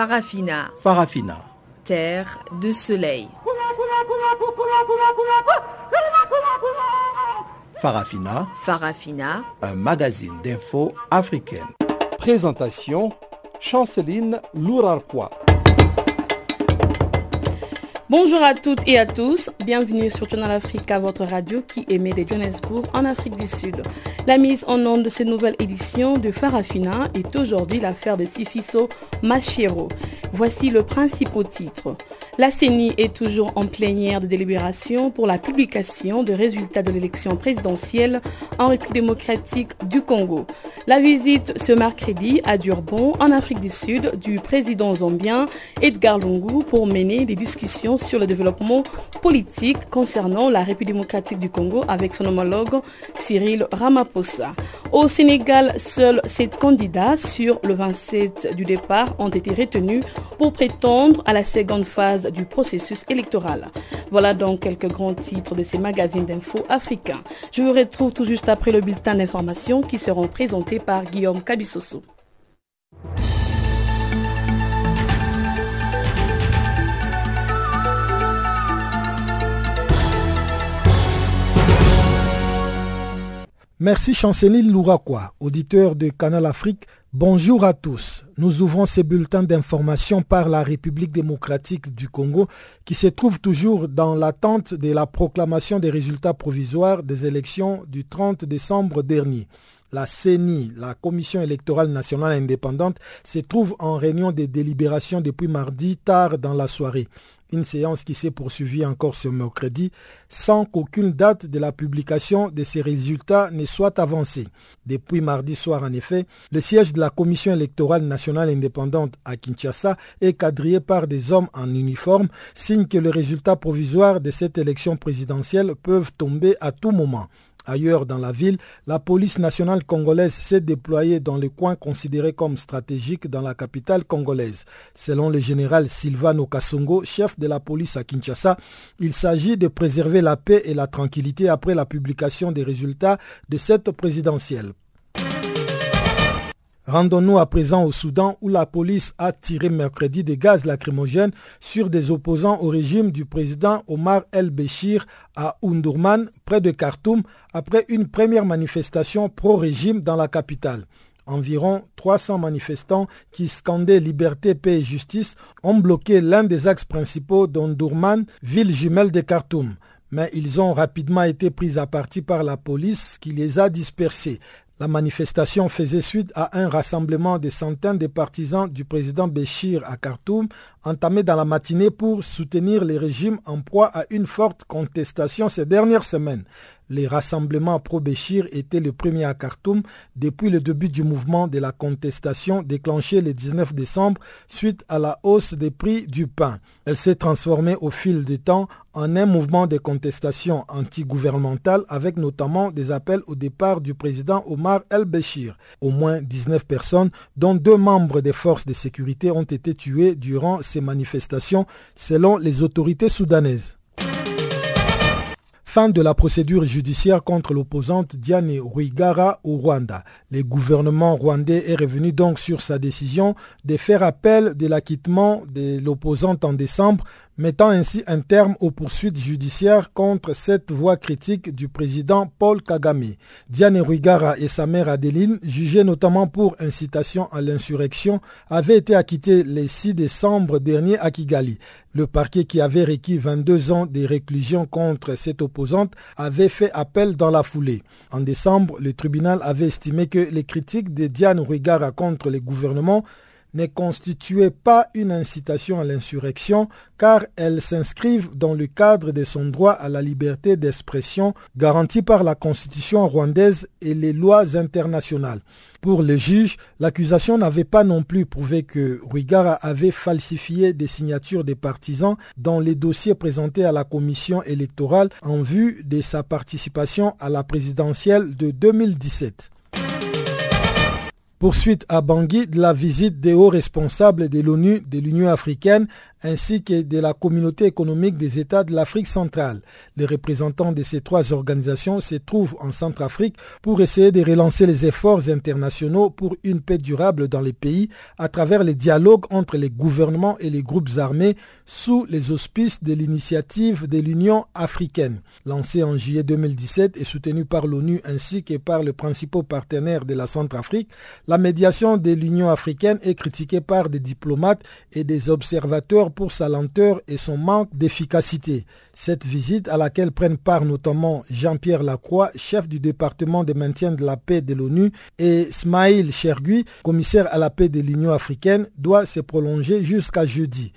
Farafina. Farafina. Terre de soleil. Farafina. Farafina. Un magazine d'infos africaine. Présentation Chanceline Lourarquois. Bonjour à toutes et à tous, bienvenue sur Journal Africa, votre radio qui émet des Johannesburg en Afrique du Sud. La mise en onde de cette nouvelle édition de Farafina est aujourd'hui l'affaire de Sifiso Machero. Voici le principal titre. La CENI est toujours en plénière de délibération pour la publication des résultats de l'élection présidentielle en République démocratique du Congo. La visite ce mercredi à Durban, en Afrique du Sud, du président zambien Edgar Lungu pour mener des discussions sur le développement politique concernant la République démocratique du Congo avec son homologue Cyril Ramaphosa. Au Sénégal, seuls sept candidats sur le 27 du départ ont été retenus pour prétendre à la seconde phase du processus électoral. Voilà donc quelques grands titres de ces magazines d'infos africains. Je vous retrouve tout juste après le bulletin d'information qui seront présentés par Guillaume Cabissoso. Merci Chanceline Louraquois, auditeur de Canal Afrique. Bonjour à tous. Nous ouvrons ces bulletins d'information par la République démocratique du Congo qui se trouve toujours dans l'attente de la proclamation des résultats provisoires des élections du 30 décembre dernier. La CENI, la Commission électorale nationale indépendante, se trouve en réunion de délibération depuis mardi tard dans la soirée une séance qui s'est poursuivie encore ce mercredi sans qu'aucune date de la publication de ces résultats ne soit avancée. Depuis mardi soir, en effet, le siège de la Commission électorale nationale indépendante à Kinshasa est quadrillé par des hommes en uniforme, signe que les résultats provisoires de cette élection présidentielle peuvent tomber à tout moment. Ailleurs dans la ville, la police nationale congolaise s'est déployée dans les coins considérés comme stratégiques dans la capitale congolaise. Selon le général Silvano Kasongo, chef de la police à Kinshasa, il s'agit de préserver la paix et la tranquillité après la publication des résultats de cette présidentielle. Rendons-nous à présent au Soudan où la police a tiré mercredi des gaz lacrymogènes sur des opposants au régime du président Omar El-Béchir à Undurman, près de Khartoum, après une première manifestation pro-régime dans la capitale. Environ 300 manifestants qui scandaient liberté, paix et justice ont bloqué l'un des axes principaux d'Undurman, ville jumelle de Khartoum mais ils ont rapidement été pris à partie par la police qui les a dispersés. La manifestation faisait suite à un rassemblement de centaines de partisans du président Béchir à Khartoum, entamé dans la matinée pour soutenir les régimes en proie à une forte contestation ces dernières semaines. Les rassemblements pro-Béchir étaient le premier à Khartoum depuis le début du mouvement de la contestation déclenché le 19 décembre suite à la hausse des prix du pain. Elle s'est transformée au fil du temps en un mouvement de contestation anti-gouvernementale avec notamment des appels au départ du président Omar El-Béchir. Au moins 19 personnes, dont deux membres des forces de sécurité, ont été tuées durant ces manifestations selon les autorités soudanaises. Fin de la procédure judiciaire contre l'opposante Diane Rwigara au Rwanda. Le gouvernement rwandais est revenu donc sur sa décision de faire appel de l'acquittement de l'opposante en décembre, mettant ainsi un terme aux poursuites judiciaires contre cette voix critique du président Paul Kagame. Diane Rwigara et sa mère Adeline, jugées notamment pour incitation à l'insurrection, avaient été acquittées le 6 décembre dernier à Kigali. Le parquet qui avait requis 22 ans de réclusion contre cette opposante avait fait appel dans la foulée. En décembre, le tribunal avait estimé que les critiques de Diane Rwigara contre le gouvernement ne constituait pas une incitation à l'insurrection car elles s'inscrivent dans le cadre de son droit à la liberté d'expression garanti par la constitution rwandaise et les lois internationales. Pour le juge, l'accusation n'avait pas non plus prouvé que Rwigara avait falsifié des signatures des partisans dans les dossiers présentés à la commission électorale en vue de sa participation à la présidentielle de 2017. Poursuite à Bangui de la visite des hauts responsables de l'ONU de l'Union africaine ainsi que de la communauté économique des États de l'Afrique centrale. Les représentants de ces trois organisations se trouvent en Centrafrique pour essayer de relancer les efforts internationaux pour une paix durable dans les pays à travers les dialogues entre les gouvernements et les groupes armés sous les auspices de l'initiative de l'Union africaine. Lancée en juillet 2017 et soutenue par l'ONU ainsi que par les principaux partenaires de la Centrafrique, la médiation de l'Union africaine est critiquée par des diplomates et des observateurs pour sa lenteur et son manque d'efficacité. Cette visite, à laquelle prennent part notamment Jean-Pierre Lacroix, chef du département de maintien de la paix de l'ONU, et Smaïl Chergui, commissaire à la paix de l'Union africaine, doit se prolonger jusqu'à jeudi.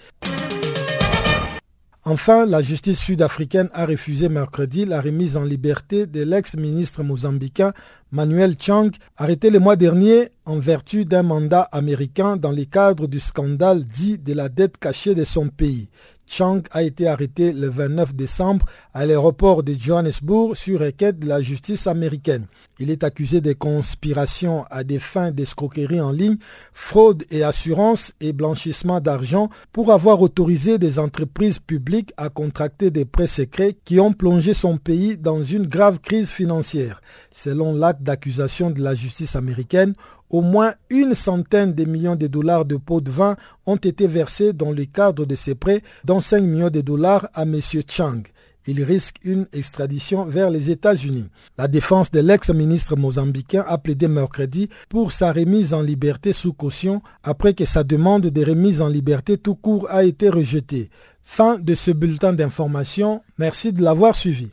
Enfin, la justice sud-africaine a refusé mercredi la remise en liberté de l'ex-ministre mozambicain Manuel Chang, arrêté le mois dernier en vertu d'un mandat américain dans le cadre du scandale dit de la dette cachée de son pays. Chang a été arrêté le 29 décembre à l'aéroport de Johannesburg sur requête de la justice américaine. Il est accusé de conspiration à des fins d'escroquerie en ligne, fraude et assurance et blanchissement d'argent pour avoir autorisé des entreprises publiques à contracter des prêts secrets qui ont plongé son pays dans une grave crise financière. Selon l'acte d'accusation de la justice américaine, au moins une centaine de millions de dollars de pots de vin ont été versés dans le cadre de ces prêts, dont 5 millions de dollars à M. Chang. Il risque une extradition vers les États-Unis. La défense de l'ex-ministre mozambicain a plaidé mercredi pour sa remise en liberté sous caution après que sa demande de remise en liberté tout court a été rejetée. Fin de ce bulletin d'information. Merci de l'avoir suivi.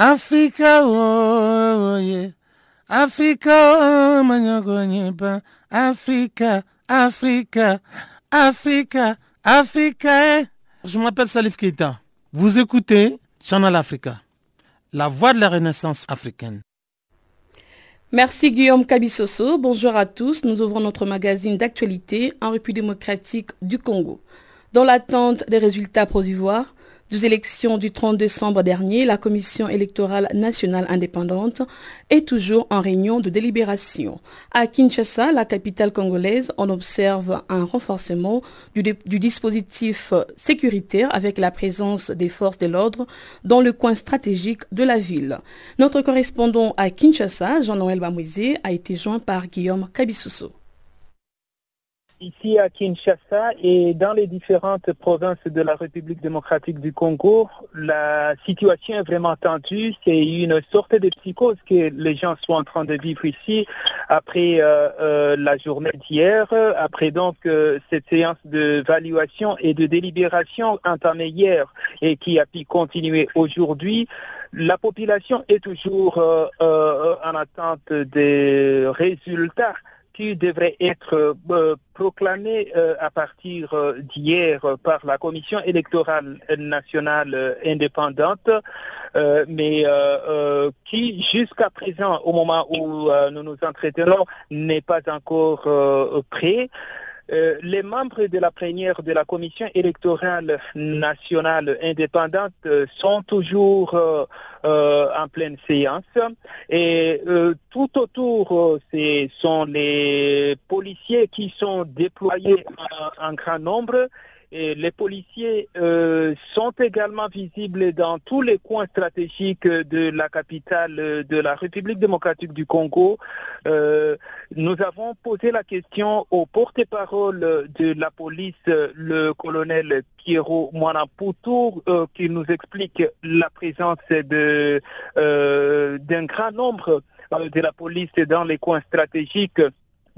Africa, oh, yeah. Africa, oh, Africa, Africa, Africa, Africa. Je m'appelle Salif Keita. Vous écoutez Channel Africa, la voix de la renaissance africaine. Merci Guillaume Kabissoso. Bonjour à tous. Nous ouvrons notre magazine d'actualité en République démocratique du Congo. Dans l'attente des résultats provisoires, des élections du 30 décembre dernier, la Commission électorale nationale indépendante est toujours en réunion de délibération. À Kinshasa, la capitale congolaise, on observe un renforcement du, dispositif sécuritaire avec la présence des forces de l'ordre dans le coin stratégique de la ville. Notre correspondant à Kinshasa, Jean-Noël Bamouizé, a été joint par Guillaume Kabissousso ici à Kinshasa et dans les différentes provinces de la République démocratique du Congo, la situation est vraiment tendue. C'est une sorte de psychose que les gens sont en train de vivre ici après euh, euh, la journée d'hier, après donc euh, cette séance d'évaluation et de délibération entamée hier et qui a pu continuer aujourd'hui. La population est toujours en attente des résultats devrait être euh, proclamé euh, à partir euh, d'hier par la Commission électorale nationale indépendante, mais qui jusqu'à présent, au moment où nous nous entretenons, n'est pas encore prêt. Euh, les membres de la plénière de la Commission électorale nationale indépendante euh, sont toujours euh, en pleine séance. Et tout autour, ce sont les policiers qui sont déployés en grand nombre les policiers euh, sont également visibles dans tous les coins stratégiques de la capitale de la République démocratique du Congo. Euh, nous avons posé la question au porte-parole de la police, le colonel Piero Mwanapoutou, euh, qui nous explique la présence de d'un grand nombre de la police dans les coins stratégiques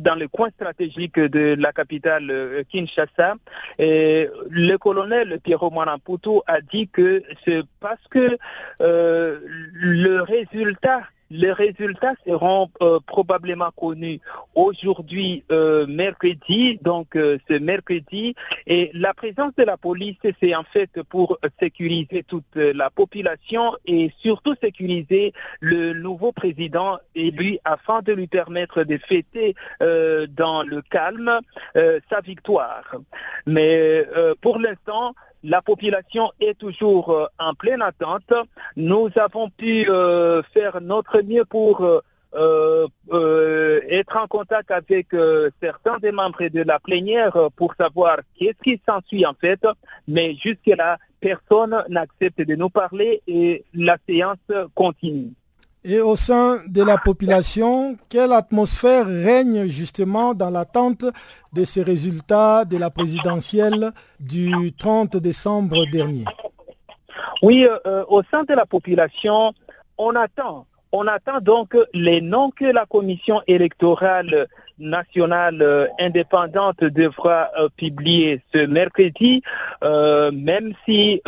dans le coin stratégique de la capitale euh, Kinshasa. Le colonel Pierrot Mwanamputu a dit que c'est parce que euh, le résultat les résultats seront euh, probablement connus aujourd'hui, euh, mercredi, donc euh, ce mercredi. Et la présence de la police, c'est en fait pour sécuriser toute la population et surtout sécuriser le nouveau président élu afin de lui permettre de fêter dans le calme sa victoire. Mais pour l'instant, la population est toujours en pleine attente. Nous avons pu faire notre mieux pour euh, euh, être en contact avec euh, certains des membres de la plénière pour savoir qu'est-ce qui s'ensuit en fait, mais jusque-là, personne n'accepte de nous parler et la séance continue. Et au sein de la population, quelle atmosphère règne justement dans l'attente de ces résultats de la présidentielle du 30 décembre dernier? Oui, au sein de la population, on attend. On attend donc les noms que la commission électorale nationale euh, indépendante devra euh, publier ce mercredi, euh, même si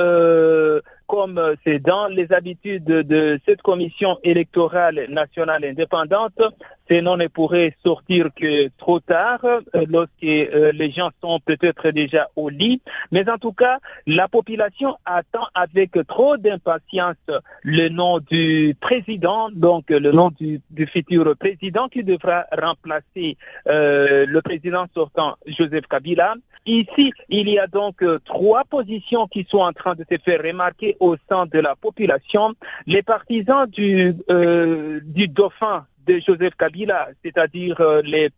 comme c'est dans les habitudes de cette commission électorale nationale indépendante, ces noms ne pourraient sortir que trop tard, lorsque les gens sont peut-être déjà au lit. Mais en tout cas, la population attend avec trop d'impatience le nom du président, donc le nom du, futur président qui devra remplacer euh, le président sortant Joseph Kabila. Ici, il y a donc trois positions qui sont en train de se faire remarquer au sein de la population. Les partisans du, euh, du dauphin de Joseph Kabila, c'est-à-dire euh, les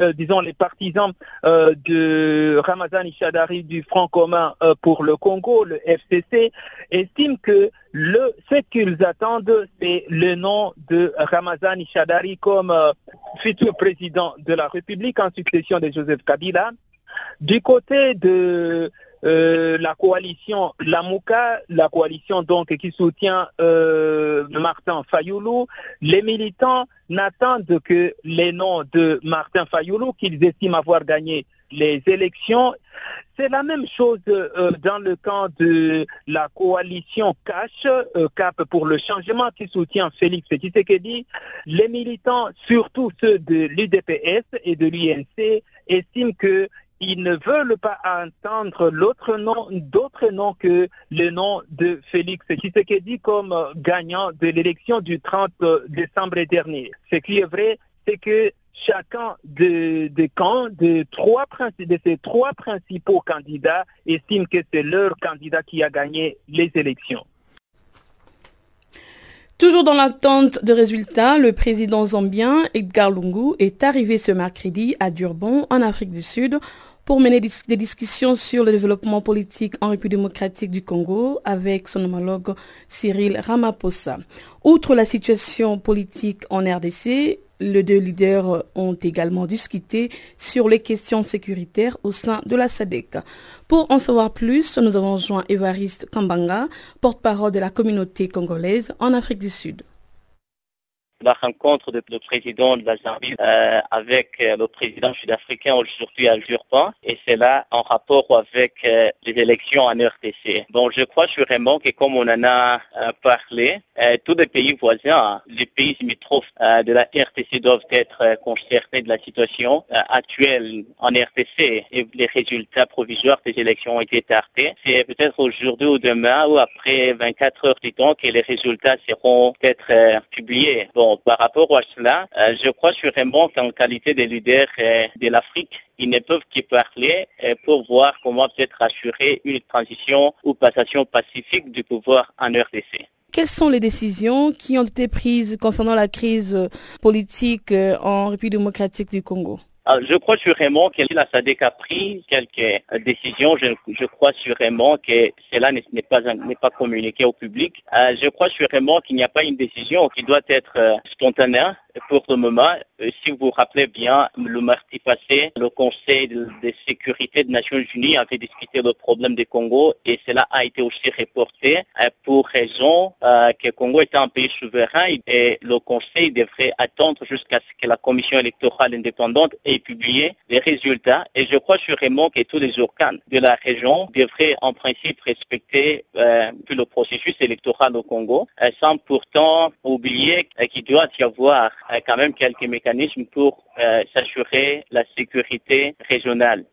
euh, disons les partisans de Ramazan Ishadari du Front commun pour le Congo, le FCC, estiment que le, ce qu'ils attendent, c'est le nom de Ramazan Ishadari comme futur président de la République en succession de Joseph Kabila. Du côté de euh, la coalition Lamouka, la coalition donc qui soutient euh, Martin Fayoulou, les militants n'attendent que les noms de Martin Fayoulou qu'ils estiment avoir gagné les élections. C'est la même chose euh, dans le camp de la coalition Cash, Cap pour le changement qui soutient Félix Tshisekedi. Les militants, surtout ceux de l'UDPS et de l'UNC, estiment que ils ne veulent pas entendre l'autre nom, d'autre nom que le nom de Félix Tshisekedi comme gagnant de l'élection du 30 décembre dernier. Ce qui est vrai, c'est que chacun des camps de, de ces trois principaux candidats estime que c'est leur candidat qui a gagné les élections. Toujours dans l'attente de résultats, le président zambien Edgar Lungu est arrivé ce mercredi à Durban, en Afrique du Sud, pour mener des discussions sur le développement politique en République démocratique du Congo avec son homologue Cyril Ramaphosa. Outre la situation politique en RDC, les deux leaders ont également discuté sur les questions sécuritaires au sein de la SADEC. Pour en savoir plus, nous avons joint Évariste Kambanga, porte-parole de la communauté congolaise en Afrique du Sud la rencontre du président de la Zambie euh, avec euh, le président sud-africain aujourd'hui à Durban et c'est là en rapport avec euh, les élections en RTC. Donc je crois sûrement que comme on en a parlé, tous les pays voisins, les pays limitrophes de la RTC doivent être concernés de la situation actuelle en RTC et les résultats provisoires des élections ont été tardés. C'est peut-être aujourd'hui ou demain ou après 24 heures du temps que les résultats seront peut-être publiés. Bon, par rapport à cela, euh, je crois sûrement qu'en qualité de leader euh, de l'Afrique, ils ne peuvent qu'y parler euh, pour voir comment peut-être assurer une transition ou passation pacifique du pouvoir en RDC. Quelles sont les décisions qui ont été prises concernant la crise politique en République démocratique du Congo? Je crois sûrement que la SADC a pris quelques décisions. Je, crois sûrement que cela n'est pas, pas communiqué au public. je crois sûrement qu'il n'y a pas une décision qui doit être spontanée pour le moment, euh, si vous vous rappelez bien, le mardi passé, le Conseil de, sécurité des Nations Unies avait discuté le problème du Congo et cela a été aussi reporté euh, pour raison euh, que le Congo est un pays souverain et le Conseil devrait attendre jusqu'à ce que la Commission électorale indépendante ait publié les résultats. Et je crois sûrement que tous les organes de la région devraient en principe respecter le processus électoral au Congo, sans pourtant oublier qu'il doit y avoir quand même quelques mécanismes pour euh, s'assurer la sécurité régionale.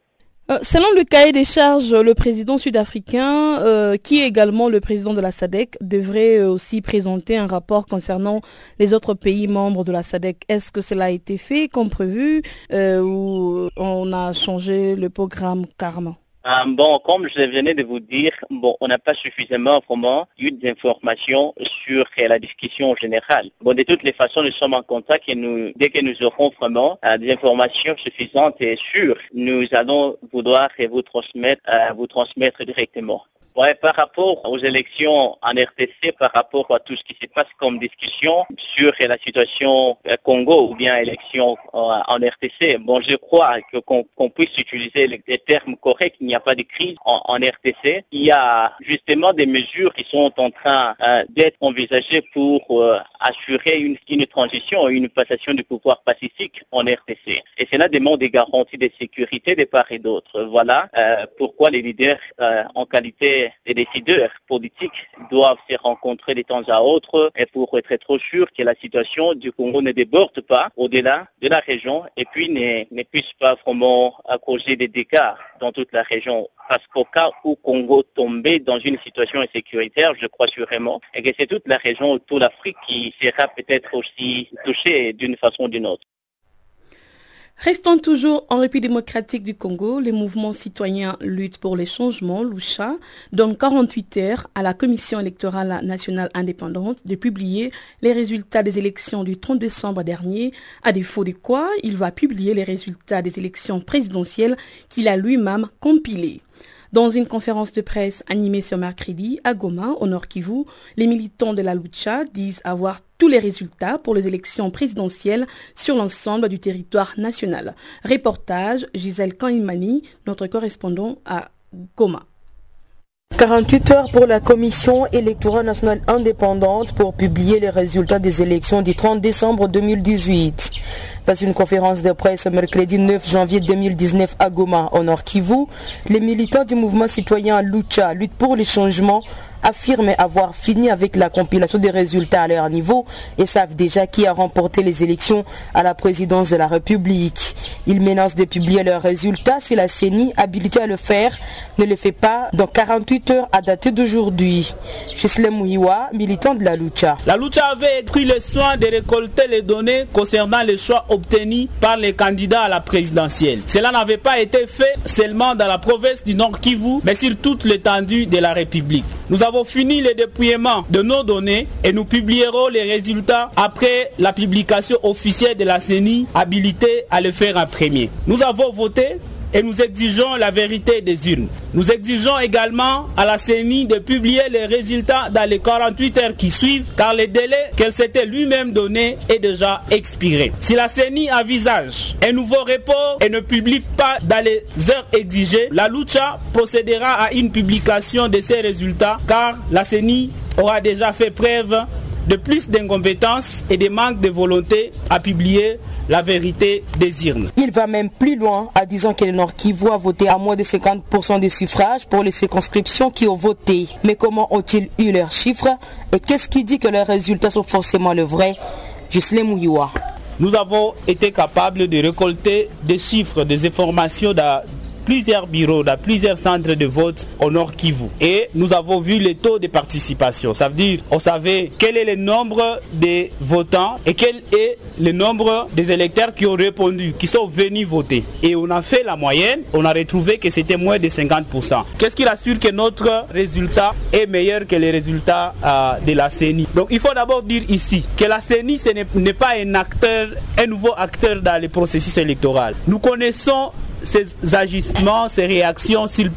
Euh, selon le cahier des charges, le président sud-africain, euh, qui est également le président de la SADC, devrait aussi présenter un rapport concernant les autres pays membres de la SADC. Est-ce que cela a été fait comme prévu ou on a changé le programme carrément Euh, bon, comme je venais de vous dire, on n'a pas suffisamment vraiment eu d'informations sur la discussion générale. Bon, de toutes les façons, nous sommes en contact et dès que nous aurons vraiment euh, des informations suffisantes et sûres, nous allons vouloir vous transmettre, euh, vous transmettre directement. Ouais, par rapport aux élections en RTC, par rapport à tout ce qui se passe comme discussion sur la situation Congo ou bien élection en RTC, bon, je crois qu'on puisse utiliser les, termes corrects. Il n'y a pas de crise en, RTC. Il y a justement des mesures qui sont en train euh, d'être envisagées pour euh, assurer une, une transition, une passation du pouvoir pacifique en RTC. Et cela demande des garanties de sécurité de part et d'autre. Voilà euh, pourquoi les leaders en qualité les décideurs politiques doivent se rencontrer de temps à autre et pour être trop sûr que la situation du Congo ne déborde pas au-delà de la région et puis ne, puisse pas vraiment causer des dégâts dans toute la région parce qu'au cas où Congo tombait dans une situation insécuritaire, je crois sûrement, et que c'est toute la région autour l'Afrique qui sera peut-être aussi touchée d'une façon ou d'une autre. Restons toujours en République démocratique du Congo. Le mouvement citoyen Lutte pour les changements, Loucha, donne 48 heures à la Commission électorale nationale indépendante de publier les résultats des élections du 30 décembre dernier, à défaut de quoi il va publier les résultats des élections présidentielles qu'il a lui-même compilés. Dans une conférence de presse animée ce mercredi à Goma, au Nord Kivu, les militants de la Lucha disent avoir tous les résultats pour les élections présidentielles sur l'ensemble du territoire national. Reportage Gisèle Kanimani, notre correspondant à Goma. 48 heures pour la Commission électorale nationale indépendante pour publier les résultats des élections du 30 décembre 2018. Dans une conférence de presse mercredi 9 janvier 2019 à Goma, au Nord Kivu, les militants du mouvement citoyen Lucha, Lutte pour les changements, affirment avoir fini avec la compilation des résultats à leur niveau et savent déjà qui a remporté les élections à la présidence de la République. Ils menacent de publier leurs résultats si la CENI, habilitée à le faire, ne le fait pas dans 48 heures à dater d'aujourd'hui. Chisle Mouiwa, militant de la Lucha. La Lucha avait pris le soin de récolter les données concernant les choix obtenus par les candidats à la présidentielle. Cela n'avait pas été fait seulement dans la province du Nord Kivu, mais sur toute l'étendue de la République. Nous avons fini le dépouillement de nos données et nous publierons les résultats après la publication officielle de la CENI habilitée à le faire en premier. Nous avons voté et nous exigeons la vérité des urnes. Nous exigeons également à la CENI de publier les résultats dans les 48 heures qui suivent car le délai qu'elle s'était lui-même donné est déjà expiré. Si la CENI envisage un nouveau report et ne publie pas dans les heures exigées, la Lucha procédera à une publication de ces résultats car la CENI aura déjà fait preuve de plus d'incompétence et de manque de volonté à publier la vérité des urnes. Il va même plus loin en disant que le Nord Kivu a voté à moins de 50% des suffrages pour les circonscriptions qui ont voté. Mais comment ont-ils eu leurs chiffres et qu'est-ce qui dit que leurs résultats sont forcément le vrai? Gisle Mouyoua. Nous avons été capables de récolter des chiffres, des informations plusieurs bureaux, dans plusieurs centres de vote au Nord Kivu. Et nous avons vu les taux de participation. Ça veut dire, on savait quel est le nombre des votants et quel est le nombre des électeurs qui ont répondu, qui sont venus voter. Et on a fait la moyenne, on a retrouvé que c'était moins de 50%. Qu'est-ce qui assure que notre résultat est meilleur que les résultats euh, de la CENI? Donc il faut d'abord dire ici que la CENI ce n'est pas un acteur, un nouveau acteur dans le processus électoral. Nous connaissons ces agissements, ces réactions sur,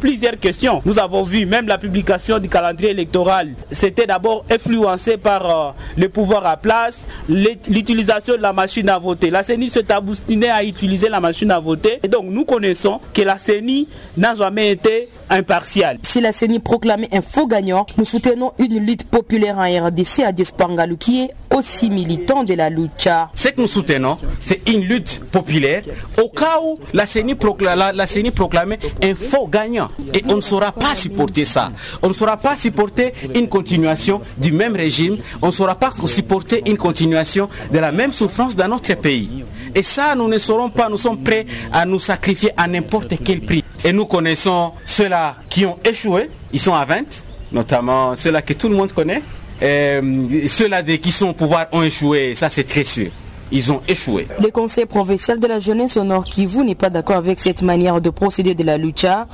plusieurs questions. Nous avons vu même la publication du calendrier électoral. C'était d'abord influencé par euh, le pouvoir à place, l'utilisation de la machine à voter. La CENI s'est abstinée à utiliser la machine à voter. Et donc nous connaissons que la CENI n'a jamais été impartiale. Si la CENI proclamait un faux gagnant, nous soutenons une lutte populaire en RDC à Despangalou qui est aussi militant de la lucha. Ce que nous soutenons, c'est une lutte populaire au cas où la CENI, proclamait un faux gagnant. Et on ne saura pas supporter ça. On ne saura pas supporter une continuation du même régime. On ne saura pas supporter une continuation de la même souffrance dans notre pays. Et ça, nous ne saurons pas. Nous sommes prêts à nous sacrifier à n'importe quel prix. Et nous connaissons ceux-là qui ont échoué. Ils sont à 20, notamment ceux-là que tout le monde connaît. Euh, ceux-là qui sont au pouvoir ont échoué. Ça, c'est très sûr. Ils ont échoué. Le conseil provincial de la jeunesse au Nord Kivu n'est pas d'accord avec cette manière de procéder de la lucha.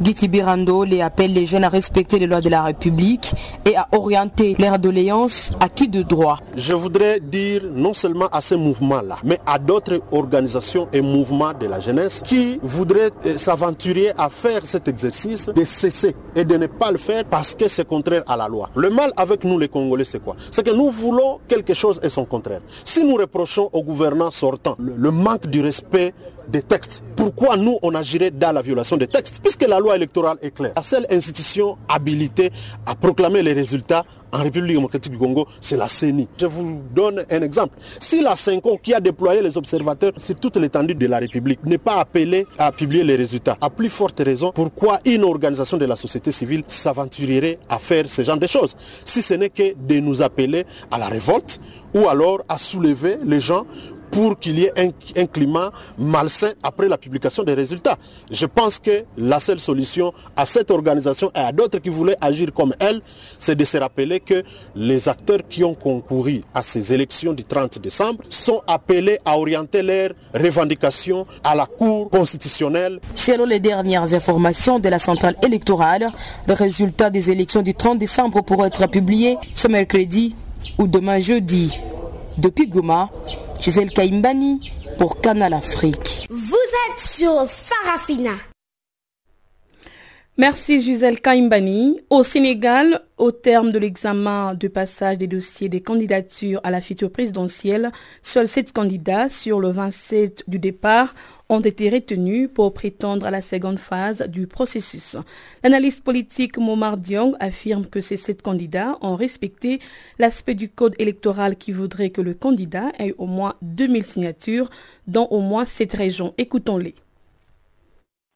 Guy Kibirando les appelle les jeunes à respecter les lois de la République et à orienter leur doléances à qui de droit. Je voudrais dire non seulement à ce mouvement-là, mais à d'autres organisations et mouvements de la jeunesse qui voudraient euh, s'aventurer à faire cet exercice de cesser et de ne pas le faire parce que c'est contraire à la loi. Le mal avec nous les Congolais, c'est quoi? C'est que nous voulons quelque chose et son contraire. Si nous reprochons au gouvernement sortant le, le manque du respect des textes. Pourquoi nous, on agirait dans la violation des textes? Puisque la loi électorale est claire. La seule institution habilitée à proclamer les résultats en République démocratique du Congo, c'est la CENI. Je vous donne un exemple. Si la CENCO, qui a déployé les observateurs sur toute l'étendue de la République, n'est pas appelée à publier les résultats, à plus forte raison, pourquoi une organisation de la société civile s'aventurerait à faire ce genre de choses? Si ce n'est que de nous appeler à la révolte ou alors à soulever les gens pour qu'il y ait un, climat malsain après la publication des résultats. Je pense que la seule solution à cette organisation et à d'autres qui voulaient agir comme elle, c'est de se rappeler que les acteurs qui ont concouru à ces élections du 30 décembre sont appelés à orienter leurs revendications à la Cour constitutionnelle. Selon les dernières informations de la centrale électorale, le résultat des élections du 30 décembre pourrait être publié ce mercredi ou demain jeudi. Depuis Goma, Gisèle Kaimbani pour Canal Afrique. Vous êtes sur Farafina. Merci Gisèle Kaimbani. Au Sénégal, au terme de l'examen de passage des dossiers des candidatures à la future présidentielle, seuls sept candidats sur le 27 du départ ont été retenus pour prétendre à la seconde phase du processus. L'analyste politique Momar Diong affirme que ces sept candidats ont respecté l'aspect du code électoral qui voudrait que le candidat ait au moins 2000 signatures dans au moins sept régions. Écoutons-les.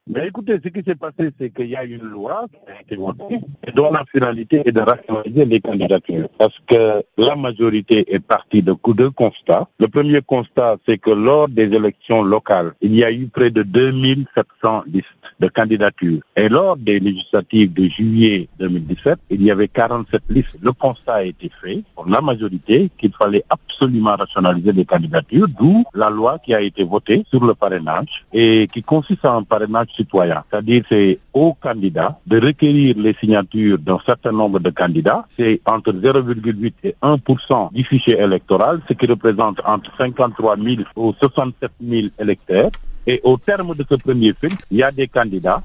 Mais écoutez, ce qui s'est passé, c'est qu'il y a une loi qui a été votée dont la finalité est de rationaliser les candidatures. Parce que la majorité est partie de deux constats. Le premier constat, c'est que lors des élections locales, il y a eu près de 2700 listes de candidatures. Et lors des législatives de juillet 2017, il y avait 47 listes. Le constat a été fait pour la majorité qu'il fallait absolument rationaliser les candidatures, d'où la loi qui a été votée sur le parrainage et qui consiste en parrainage citoyen. C'est-à-dire c'est aux candidats de requérir les signatures d'un certain nombre de candidats. C'est entre 0,8 et 1% du fichier électoral, ce qui représente entre 53 000 ou 67 000 électeurs. Et au terme de ce premier filtre, il y a des candidats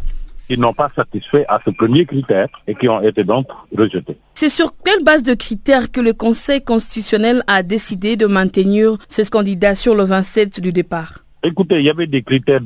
qui n'ont pas satisfait à ce premier critère et qui ont été donc rejetés. C'est sur quelle base de critères que le Conseil constitutionnel a décidé de maintenir ce candidat sur le 27 du départ? Écoutez, il y avait des critères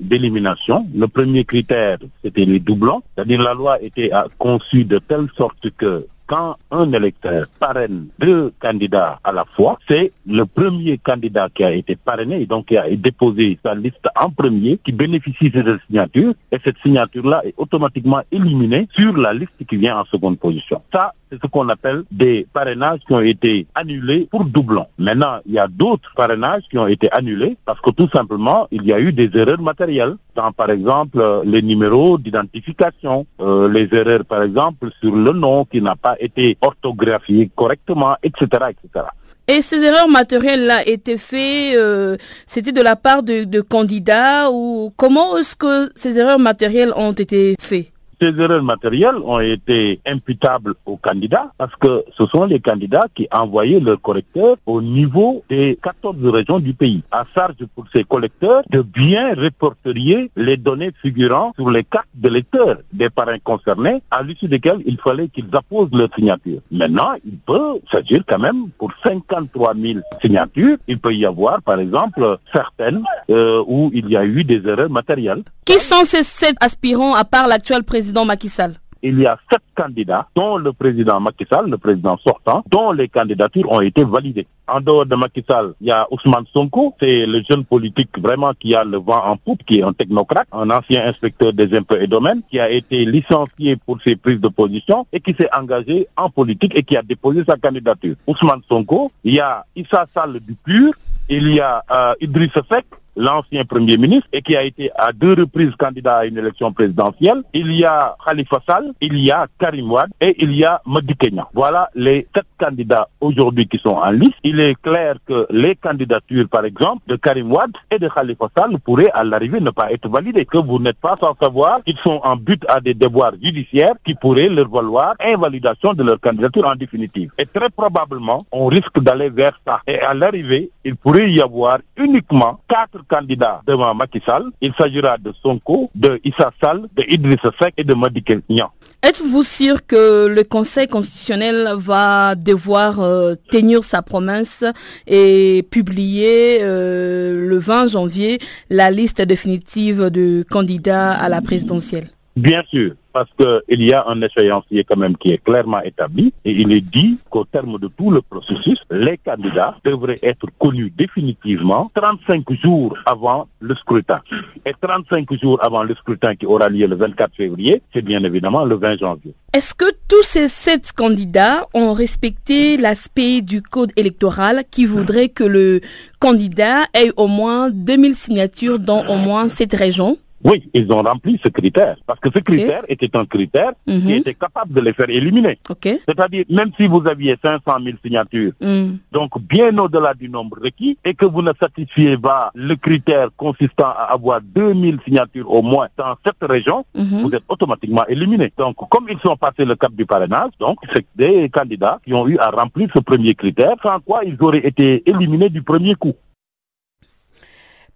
d'élimination. Le premier critère, c'était les doublons. C'est-à-dire la loi était conçue de telle sorte que quand un électeur parraine deux candidats à la fois, c'est le premier candidat qui a été parrainé et donc qui a déposé sa liste en premier qui bénéficie de cette signature et cette signature-là est automatiquement éliminée sur la liste qui vient en seconde position. Ça, ce qu'on appelle des parrainages qui ont été annulés pour doublons. Maintenant, il y a d'autres parrainages qui ont été annulés parce que tout simplement, il y a eu des erreurs matérielles. Dans, par exemple, les numéros d'identification, euh, les erreurs, par exemple, sur le nom qui n'a pas été orthographié correctement, etc., etc. Et ces erreurs matérielles-là étaient faites, euh, c'était de la part de candidats ou comment est-ce que ces erreurs matérielles ont été faites? Ces erreurs matérielles ont été imputables aux candidats parce que ce sont les candidats qui envoyaient leurs correcteurs au niveau des 14 régions du pays. À charge pour ces collecteurs de bien répertorier les données figurant sur les cartes de lecteurs des parrains concernés à l'issue desquels il fallait qu'ils apposent leur signature. Maintenant, il peut s'agir quand même pour 53 000 signatures. Il peut y avoir, par exemple, certaines euh, où il y a eu des erreurs matérielles. Qui sont ces sept aspirants à part l'actuel président Macky Sall? Il y a sept candidats, dont le président Macky Sall, le président sortant, dont les candidatures ont été validées. En dehors de Macky Sall, il y a Ousmane Sonko, c'est le jeune politique vraiment qui a le vent en poupe, qui est un technocrate, un ancien inspecteur des impôts et domaines, qui a été licencié pour ses prises de position et qui s'est engagé en politique et qui a déposé sa candidature. Ousmane Sonko, il y a Issa Sall du PUR, il y a euh, Idriss Seck, l'ancien Premier ministre et qui a été à deux reprises candidat à une élection présidentielle. Il y a Khalifa Sall, il y a Karim Wad et il y a Madi Kenya. Voilà les sept candidats aujourd'hui qui sont en liste. Il est clair que les candidatures, par exemple, de Karim Wad et de Khalifa Sall pourraient à l'arrivée ne pas être validées, que vous n'êtes pas sans savoir qu'ils sont en but à des devoirs judiciaires qui pourraient leur valoir invalidation de leur candidature en définitive. Et très probablement, on risque d'aller vers ça. Et à l'arrivée, il pourrait y avoir uniquement quatre candidats devant Macky Sall. Il s'agira de Sonko, de Issa Sall, de Idrissa Seck et de Madi Kenya. Êtes-vous sûr que le Conseil constitutionnel va devoir euh, tenir sa promesse et publier euh, le 20 janvier la liste définitive de candidats à la présidentielle? Bien sûr parce qu'il y a un échéancier quand même qui est clairement établi et il est dit qu'au terme de tout le processus, les candidats devraient être connus définitivement 35 jours avant le scrutin. Et 35 jours avant le scrutin qui aura lieu le 24 février, c'est bien évidemment le 20 janvier. Est-ce que tous ces sept candidats ont respecté l'aspect du code électoral qui voudrait que le candidat ait au moins 2000 signatures dans au moins cette région? Oui, ils ont rempli ce critère. Parce que ce critère était un critère qui Mhm. était capable de les faire éliminer. C'est-à-dire, même si vous aviez 500 000 signatures, Mm. donc bien au-delà du nombre requis, et que vous ne satisfiez pas le critère consistant à avoir 2000 signatures au moins dans cette région, Mhm. vous êtes automatiquement éliminé. Donc, comme ils sont passés le cap du parrainage, donc c'est des candidats qui ont eu à remplir ce premier critère, sans quoi ils auraient été éliminés du premier coup.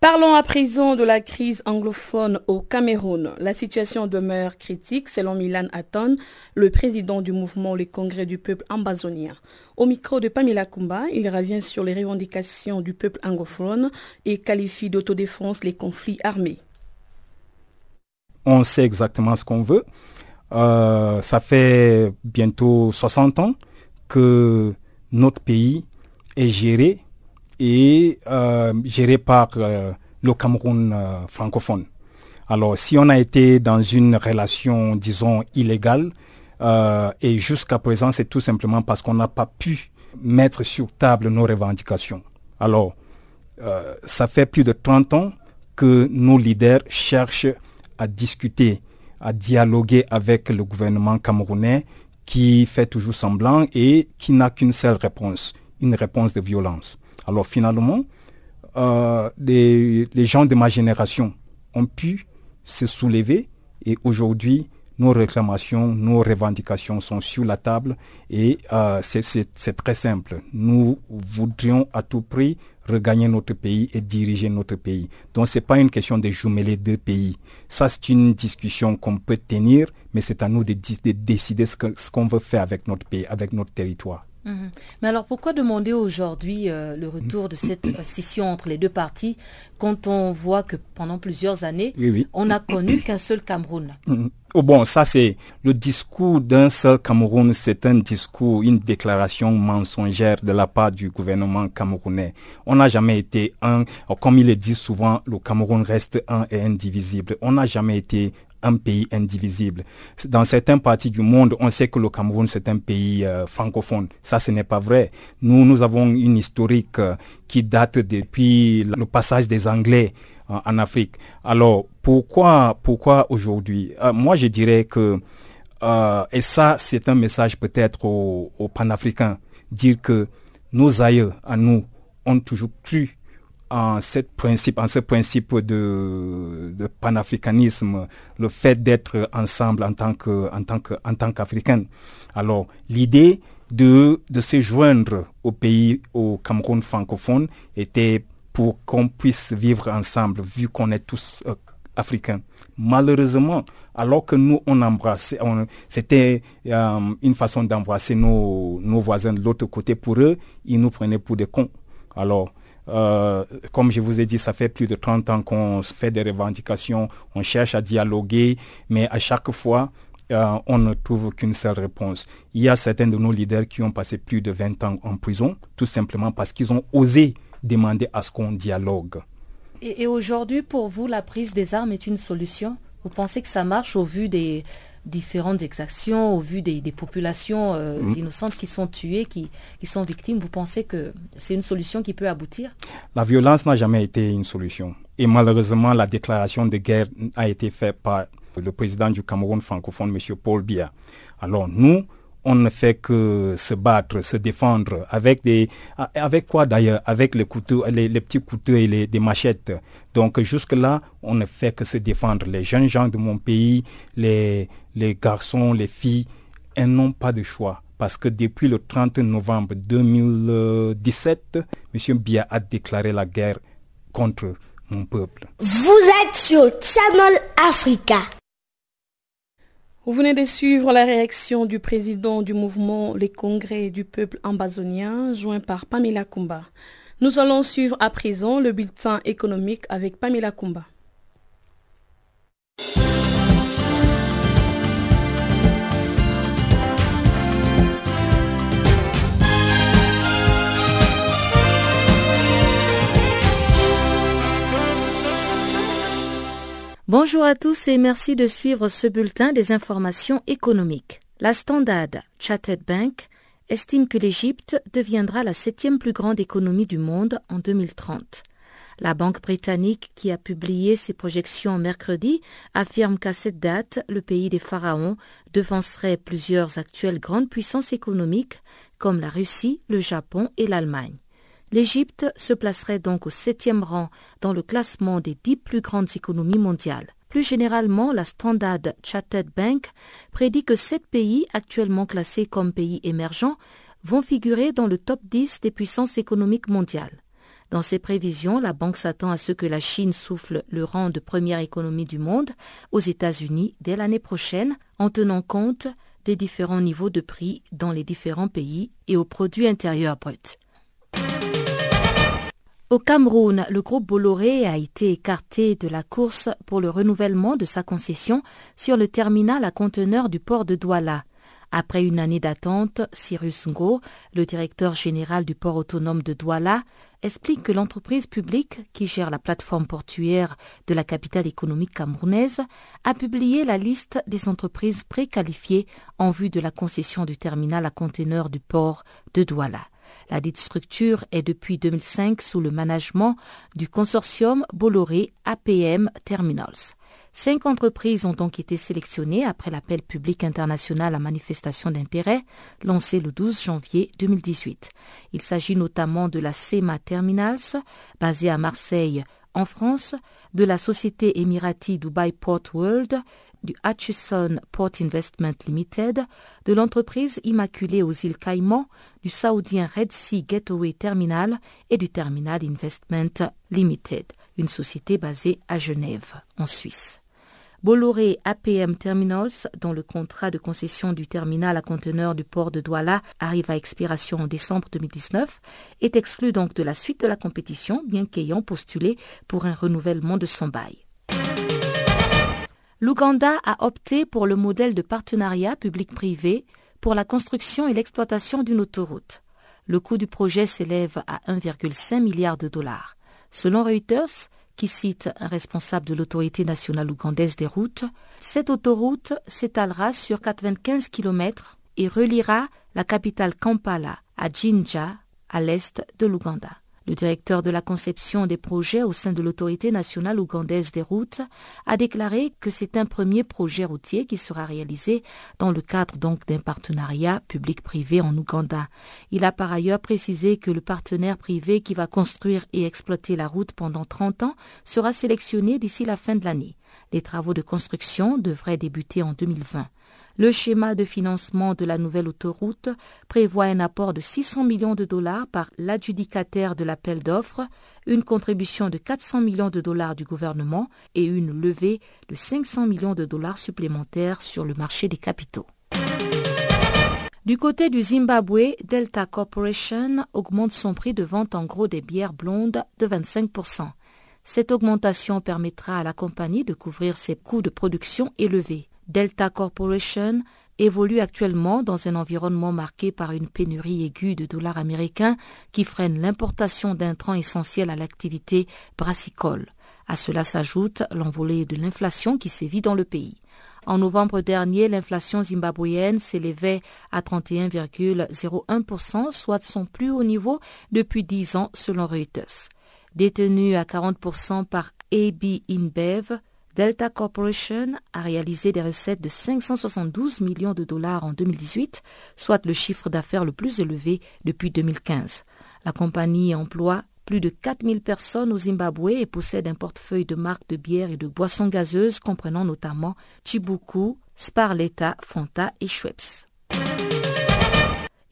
Parlons à présent de la crise anglophone au Cameroun. La situation demeure critique selon Milan Hatton, le président du mouvement Les Congrès du peuple ambazonien. Au micro de Pamela Kumba, il revient sur les revendications du peuple anglophone et qualifie d'autodéfense les conflits armés. on sait exactement ce qu'on veut. Euh, ça fait bientôt 60 ans que notre pays est géré et euh, géré par euh, le Cameroun euh, francophone. Alors si on a été dans une relation, disons, illégale, euh, et jusqu'à présent c'est tout simplement parce qu'on n'a pas pu mettre sur table nos revendications. Alors, euh, ça fait plus de 30 ans que nos leaders cherchent à discuter, à dialoguer avec le gouvernement camerounais qui fait toujours semblant et qui n'a qu'une seule réponse, une réponse de violence. Alors finalement, euh, les, gens de ma génération ont pu se soulever et aujourd'hui, nos réclamations, nos revendications sont sur la table et euh, c'est- très simple. Nous voudrions à tout prix regagner notre pays et diriger notre pays. Donc c'est pas une question de jumeler deux pays. Ça c'est une discussion qu'on peut tenir, mais c'est à nous de, décider ce ce qu'on veut faire avec notre pays, avec notre territoire. Mhm. Mais alors pourquoi demander aujourd'hui euh, le retour de cette scission entre les deux parties quand on voit que pendant plusieurs années, Oui, oui. on n'a connu qu'un seul Cameroun? Mhm. Oh bon, ça c'est le discours d'un seul Cameroun, c'est un discours, une déclaration mensongère de la part du gouvernement camerounais. On n'a jamais été un, comme il le dit souvent, le Cameroun reste un et indivisible. On n'a jamais été un pays indivisible. Dans certaines parties du monde, on sait que le Cameroun, c'est un pays euh, francophone. Ça, ce n'est pas vrai. Nous, nous avons une historique euh, qui date depuis le passage des Anglais en, en Afrique. Alors, pourquoi, pourquoi aujourd'hui? Euh, Moi, je dirais que, euh, et ça, c'est un message peut-être aux, aux panafricains, dire que nos aïeux, à nous, ont toujours cru en, cette principe, en ce principe de, panafricanisme, le fait d'être ensemble en tant que, en tant que, en tant. Alors, l'idée de, de se joindre au pays, au Cameroun francophone, était pour qu'on puisse vivre ensemble, vu qu'on est tous euh, africains. Malheureusement, alors que nous, on embrassait, c'était euh, une façon d'embrasser nos, nos voisins de l'autre côté. Pour eux, ils nous prenaient pour des cons. Alors, euh, comme je vous ai dit, ça fait plus de 30 ans qu'on fait des revendications, on cherche à dialoguer, mais à chaque fois, euh, on ne trouve qu'une seule réponse. Il y a certains de nos leaders qui ont passé plus de 20 ans en prison, tout simplement parce qu'ils ont osé demander à ce qu'on dialogue. Et aujourd'hui, pour vous, la prise des armes est une solution? Vous pensez que ça marche au vu des, différentes exactions, au vu des, populations euh, mm. innocentes qui sont tuées, qui, qui sont victimes, vous pensez que c'est une solution qui peut aboutir? La violence n'a jamais été une solution. Et malheureusement, la déclaration de guerre a été faite par le président du Cameroun francophone, M. Paul Biya. Alors nous, on ne fait que se battre, se défendre avec quoi d'ailleurs, avec les couteaux, les, petits couteaux et les, machettes. Donc jusque là, on ne fait que se défendre. Les jeunes gens de mon pays, les, les garçons, les filles, elles n'ont pas de choix. Parce que depuis le 30 novembre 2017, M. Bia a déclaré la guerre contre mon peuple. Vous êtes sur Channel Africa. Vous venez de suivre la réaction du président du mouvement Les Congrès du peuple ambazonien, joint par Pamela Kumba. Nous allons suivre à présent le bulletin économique avec Pamela Kumba. Bonjour à tous et merci de suivre ce bulletin des informations économiques. La Standard Chartered Bank estime que l'Égypte deviendra la septième plus grande économie du monde en 2030. La banque britannique qui a publié ses projections mercredi affirme qu'à cette date, le pays des pharaons devancerait plusieurs actuelles grandes puissances économiques comme la Russie, le Japon et l'Allemagne. L'Égypte se placerait donc au septième rang dans le classement des dix plus grandes économies mondiales. Plus généralement, la Standard Chartered Bank prédit que sept pays actuellement classés comme pays émergents vont figurer dans le top 10 des puissances économiques mondiales. Dans ses prévisions, la banque s'attend à ce que la Chine souffle le rang de première économie du monde aux États-Unis dès l'année prochaine, en tenant compte des différents niveaux de prix dans les différents pays et au produit intérieur brut. Au Cameroun, le groupe Bolloré a été écarté de la course pour le renouvellement de sa concession sur le terminal à conteneurs du port de Douala. Après une année d'attente, Cyrus Ngo, le directeur général du port autonome de Douala, explique que l'entreprise publique qui gère la plateforme portuaire de la capitale économique camerounaise a publié la liste des entreprises préqualifiées en vue de la concession du terminal à conteneurs du port de Douala. La dite structure est depuis 2005 sous le management du consortium Bolloré APM Terminals. Cinq entreprises ont donc été sélectionnées après l'appel public international à manifestation d'intérêt lancé le 12 janvier 2018. Il s'agit notamment de la SEMA Terminals, basée à Marseille, en France, de la société émirati Dubai Port World, du Hutchison Port Investment Limited, de l'entreprise Immaculée aux îles Caïmans, du saoudien Red Sea Gateway Terminal et du Terminal Investment Limited, une société basée à Genève, en Suisse. Bolloré APM Terminals, dont le contrat de concession du terminal à conteneurs du port de Douala arrive à expiration en décembre 2019, est exclu donc de la suite de la compétition, bien qu'ayant postulé pour un renouvellement de son bail. L'Ouganda a opté pour le modèle de partenariat public-privé pour la construction et l'exploitation d'une autoroute. Le coût du projet s'élève à 1,5 milliard de dollars. Selon Reuters, qui cite un responsable de l'autorité nationale ougandaise des routes, cette autoroute s'étalera sur 95 km et reliera la capitale Kampala à Jinja, à l'est de l'Ouganda. Le directeur de la conception des projets au sein de l'autorité nationale ougandaise des routes a déclaré que c'est un premier projet routier qui sera réalisé dans le cadre donc d'un partenariat public-privé en Ouganda. Il a par ailleurs précisé que le partenaire privé qui va construire et exploiter la route pendant 30 ans sera sélectionné d'ici la fin de l'année. Les travaux de construction devraient débuter en 2020. Le schéma de financement de la nouvelle autoroute prévoit un apport de 600 millions de dollars par l'adjudicataire de l'appel d'offres, une contribution de 400 millions de dollars du gouvernement et une levée de 500 millions de dollars supplémentaires sur le marché des capitaux. Du côté du Zimbabwe, Delta Corporation augmente son prix de vente en gros des bières blondes de 25%. Cette augmentation permettra à la compagnie de couvrir ses coûts de production élevés. Delta Corporation évolue actuellement dans un environnement marqué par une pénurie aiguë de dollars américains qui freine l'importation d'intrants essentiels à l'activité brassicole. À cela s'ajoute l'envolée de l'inflation qui sévit dans le pays. En novembre dernier, l'inflation zimbabwéenne s'élevait à 31,01%, soit son plus haut niveau depuis 10 ans selon Reuters. Détenu à 40% par AB InBev, Delta Corporation a réalisé des recettes de 572 millions de dollars en 2018, soit le chiffre d'affaires le plus élevé depuis 2015. La compagnie emploie plus de 4000 personnes au Zimbabwe et possède un portefeuille de marques de bière et de boissons gazeuses comprenant notamment Chibuku, Sparletta, Fanta et Schweppes.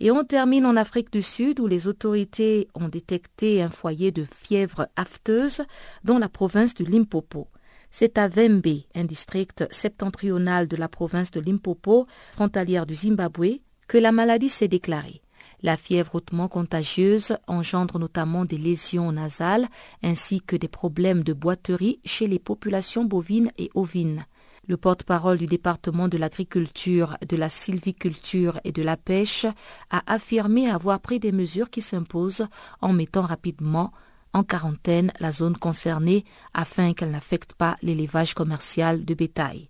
Et on termine en Afrique du Sud où les autorités ont détecté un foyer de fièvre afteuse dans la province de Limpopo. C'est à Vembe, un district septentrional de la province de Limpopo, frontalière du Zimbabwe, que la maladie s'est déclarée. La fièvre hautement contagieuse engendre notamment des lésions nasales ainsi que des problèmes de boiterie chez les populations bovines et ovines. Le porte-parole du département de l'agriculture, de la sylviculture et de la pêche a affirmé avoir pris des mesures qui s'imposent en mettant rapidement en quarantaine la zone concernée afin qu'elle n'affecte pas l'élevage commercial de bétail.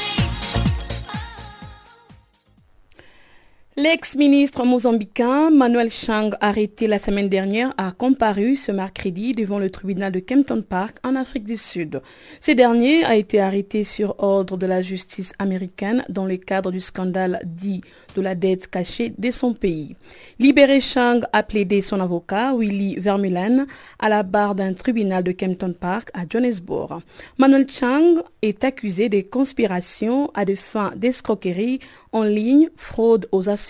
L'ex-ministre mozambicain Manuel Chang, arrêté la semaine dernière, a comparu ce mercredi devant le tribunal de Kempton Park en Afrique du Sud. Ce dernier a été arrêté sur ordre de la justice américaine dans le cadre du scandale dit de la dette cachée de son pays. Libéré Chang a plaidé son avocat, Willy Vermeulen, à la barre d'un tribunal de Kempton Park à Johannesburg. Manuel Chang est accusé de conspiration à des fins d'escroquerie en ligne, fraude aux assurances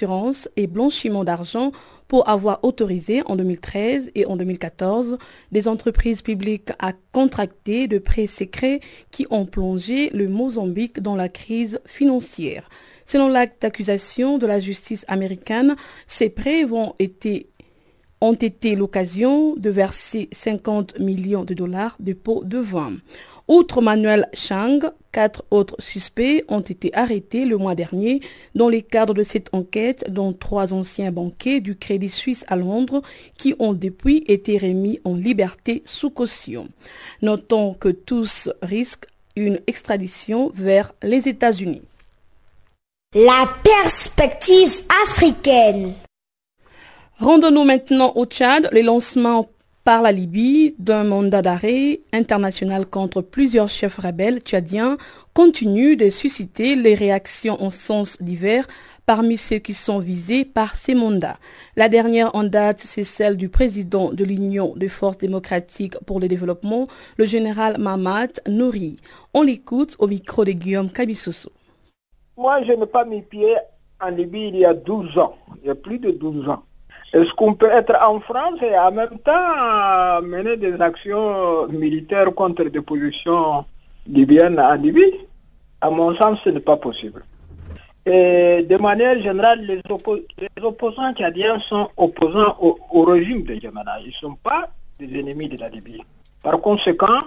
et blanchiment d'argent pour avoir autorisé en 2013 et en 2014 des entreprises publiques à contracter de prêts secrets qui ont plongé le Mozambique dans la crise financière. Selon l'acte d'accusation de la justice américaine, ces prêts ont été l'occasion de verser 50 millions de dollars de pots de vin. Outre Manuel Chang, quatre autres suspects ont été arrêtés le mois dernier dans le cadre de cette enquête, dont trois anciens banquiers du Crédit Suisse à Londres qui ont depuis été remis en liberté sous caution. Notons que tous risquent une extradition vers les États-Unis. La perspective africaine. Rendons-nous maintenant au Tchad. Le lancement par la Libye d'un mandat d'arrêt international contre plusieurs chefs rebelles tchadiens continue de susciter les réactions en sens divers parmi ceux qui sont visés par ces mandats. La dernière en date, c'est celle du président de l'Union des forces démocratiques pour le développement, le général Mamat Nouri. On l'écoute au micro de Guillaume Kabissoso. Moi, je n'ai pas mis pied en Libye il y a 12 ans, il y a plus de 12 ans. Est-ce qu'on peut être en France et en même temps mener des actions militaires contre des positions libyennes en Libye? À mon sens, ce n'est pas possible. Et de manière générale, les, opposants tchadiens sont opposants au, régime de Yamana. Ils ne sont pas des ennemis de la Libye. Par conséquent,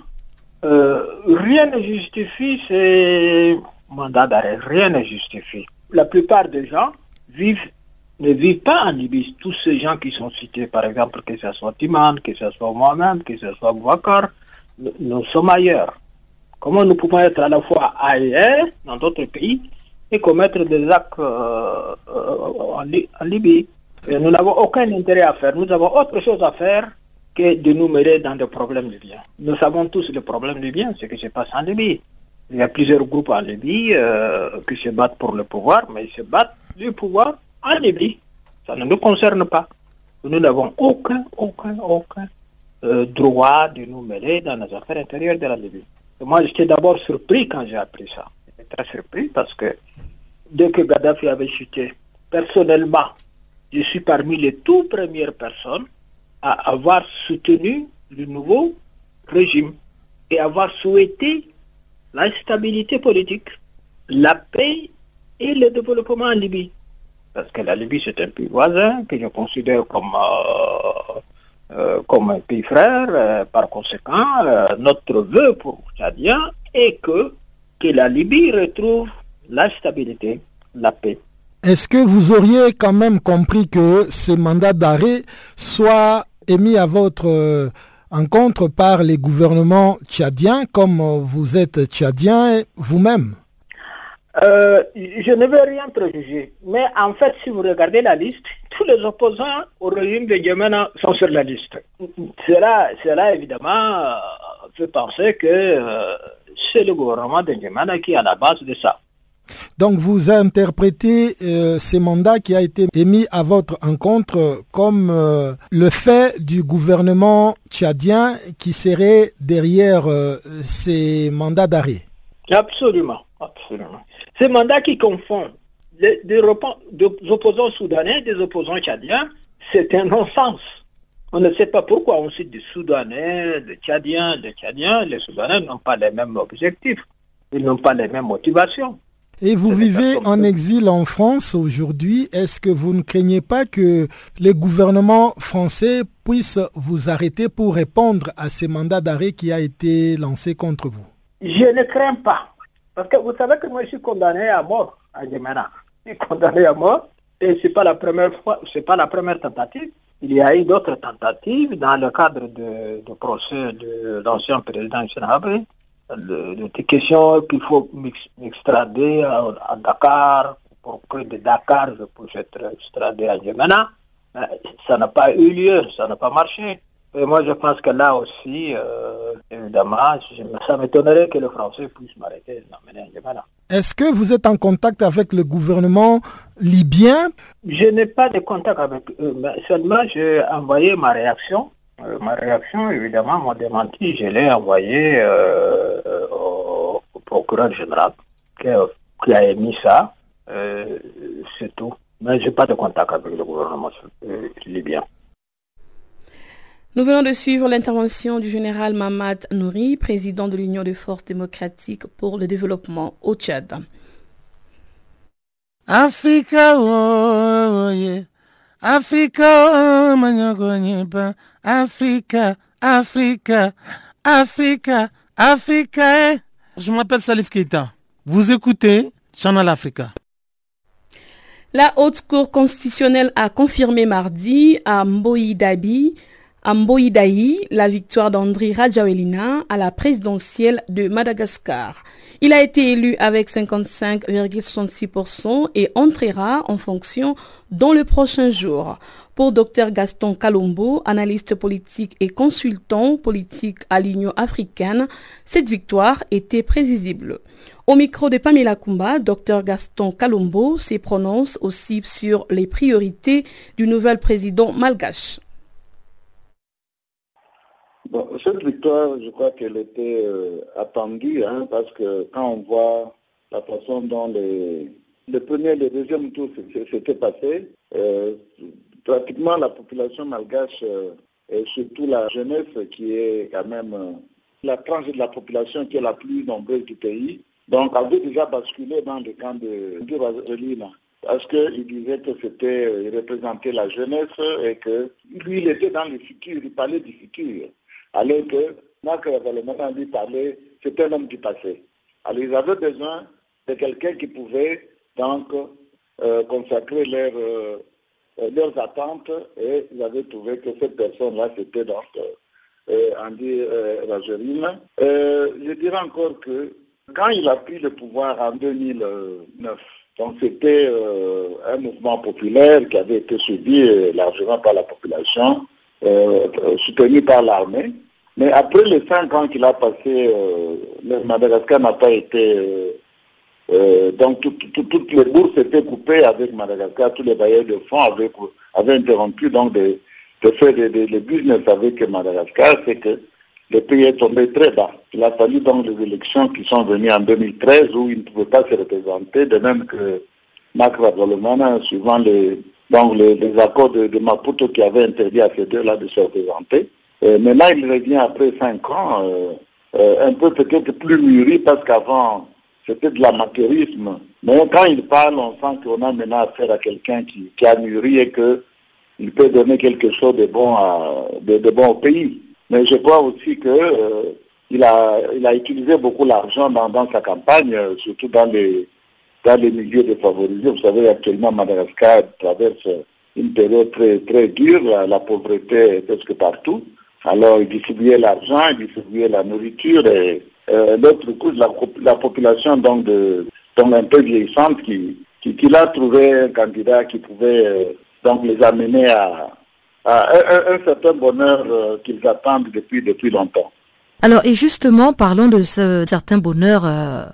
euh, rien ne justifie ces mandats d'arrêt. Rien ne justifie. La plupart des gens vivent, ne vivent pas en Libye. Tous ces gens qui sont cités, par exemple, que ce soit Timan, que ce soit moi-même, que ce soit Bouakar, nous sommes ailleurs. Comment nous pouvons être à la fois ailleurs, dans d'autres pays, et commettre des actes euh, euh, en, Libye? nous n'avons aucun intérêt à faire. Nous avons autre chose à faire que de nous mêler dans des problèmes libyens. Nous savons tous le problème libyen, ce qui se passe en Libye. Il y a plusieurs groupes en Libye euh, qui se battent pour le pouvoir, mais ils se battent du pouvoir en Libye. Ça ne nous concerne pas. Nous n'avons aucun, aucun, aucun euh, droit de nous mêler dans les affaires intérieures de la Libye. moi, j'étais d'abord surpris quand j'ai appris ça. J'étais très surpris parce que dès que Gaddafi avait chuté, personnellement, je suis parmi les toutes premières personnes à avoir soutenu le nouveau régime et avoir souhaité la stabilité politique, la paix et le développement en Libye parce que la Libye c'est un pays voisin que je considère comme, euh, euh, comme un pays frère. Euh, par conséquent, notre vœu pour Tchadien est que, que la Libye retrouve la stabilité, la paix. Est-ce que vous auriez quand même compris que ce mandat d'arrêt soit émis à votre encontre par les gouvernements tchadiens, comme vous êtes tchadien vous-même? Euh, je ne veux rien préjuger, mais en fait, si vous regardez la liste, tous les opposants au régime de Yémen sont sur la liste. Cela, cela évidemment, euh, fait penser que euh, c'est le gouvernement de Yémen qui est à la base de ça. Donc vous interprétez ces mandats qui a été émis à votre encontre comme le fait du gouvernement tchadien qui serait derrière ces mandats d'arrêt? Absolument, absolument. Ces mandats qui confondent des, opposants soudanais des opposants tchadiens, c'est un non-sens. On ne sait pas pourquoi on cite des Soudanais, des Tchadiens, des Tchadiens. Les Soudanais n'ont pas les mêmes objectifs. Ils n'ont pas les mêmes motivations. Et vous vivez en exil en France aujourd'hui. Est-ce que vous ne craignez pas que les gouvernements français puissent vous arrêter pour répondre à ces mandats d'arrêt qui a été lancé contre vous? Je ne crains pas. Parce que vous savez que moi, je suis condamné à mort à Yémena. Je suis condamné à mort et ce n'est pas la première fois, c'est pas la première tentative. Il y a eu d'autres tentatives dans le cadre de, procès de l'ancien président Sénabé. De, des questions qu'il faut m'extrader à, Dakar, pour que de Dakar je puisse être extradé à Yémena. Ça n'a pas eu lieu, ça n'a pas marché. Et moi, je pense que là aussi, euh, évidemment, ça m'étonnerait que le Français puisse m'arrêter et m'emmener Est-ce que vous êtes en contact avec le gouvernement libyen? Je n'ai pas de contact avec eux, mais seulement j'ai envoyé ma réaction. Euh, ma réaction, évidemment, m'a démenti. Je l'ai envoyé euh, au, procureur général qui a, émis ça. C'est tout. Mais je n'ai pas de contact avec le gouvernement libyen. Nous venons de suivre l'intervention du général Mamad Nouri, président de l'Union des forces démocratiques pour le développement au Tchad. Africa, oh, yeah. Africa, oh, Africa, Africa, Africa, Africa. Eh. Je m'appelle Salif Keita. Vous écoutez Channel Africa. La Haute Cour constitutionnelle a confirmé mardi à Mboï Dabi Amboïdaï la victoire d'André Rajaoelina à la présidentielle de Madagascar. Il a été élu avec 55,66% et entrera en fonction dans le prochain jour. Pour Dr Gaston Kalombo, analyste politique et consultant politique à l'Union africaine, cette victoire était prévisible. Au micro de Pamela Kumba, Dr Gaston Kalombo se prononce aussi sur les priorités du nouvel président malgache cette victoire, je crois qu'elle était euh, attendue, hein, parce que quand on voit la façon dont les, le premier et le deuxième tour s'était passé, euh, pratiquement la population malgache, euh, et surtout la jeunesse qui est quand même la tranche de la population qui est la plus nombreuse du pays, donc avait déjà basculé dans le camp de, de parce qu'il disait que c'était, il représentait la jeunesse et que lui, il était dans le futur, il parlait du futur alors que Marc le lui parlait, c'était un homme du passé. Alors ils avaient besoin de quelqu'un qui pouvait donc euh, consacrer euh, leurs attentes et ils avaient trouvé que cette personne-là, c'était donc euh, Andy Rajerine. je dirais encore que Quand il a pris le pouvoir en 2009, donc c'était euh, un mouvement populaire qui avait été suivi euh, largement par la population, euh, soutenu par l'armée. Mais après les cinq ans qu'il a passé, le Madagascar n'a pas été... donc toutes les bourses étaient coupées avec Madagascar, tous les bailleurs de fonds avaient, interrompu donc de, de faire des, business avec Madagascar, c'est que le pays est tombé très bas. Il a fallu donc les élections qui sont venues en 2013 où il ne pouvait pas se représenter, de même que Marc Ravaloman, suivant les, donc les, accords de, Maputo qui avaient interdit à ces deux-là de se représenter. Euh, maintenant, il revient après cinq ans, euh, euh, un peu peut-être plus mûri parce qu'avant, c'était de l'amateurisme. Mais quand il parle, on sent qu'on a maintenant affaire à quelqu'un qui, a mûri et qu'il peut donner quelque chose de bon, de bon au pays. Mais je crois aussi que euh, il, a, il a utilisé beaucoup l'argent dans, sa campagne, surtout dans les, dans les milieux défavorisés. Vous savez, actuellement, Madagascar traverse une période très, très dure, la, pauvreté est presque partout. Alors, il distribuait l'argent, il distribuait la nourriture et euh, l'autre coup, la, la population donc, de, donc un peu vieillissante qui, qui, qui a trouvé un candidat qui pouvait donc les amener à, un, certain bonheur euh, qu'ils attendent depuis, depuis longtemps. Alors, et justement, parlons de ce certain bonheur euh,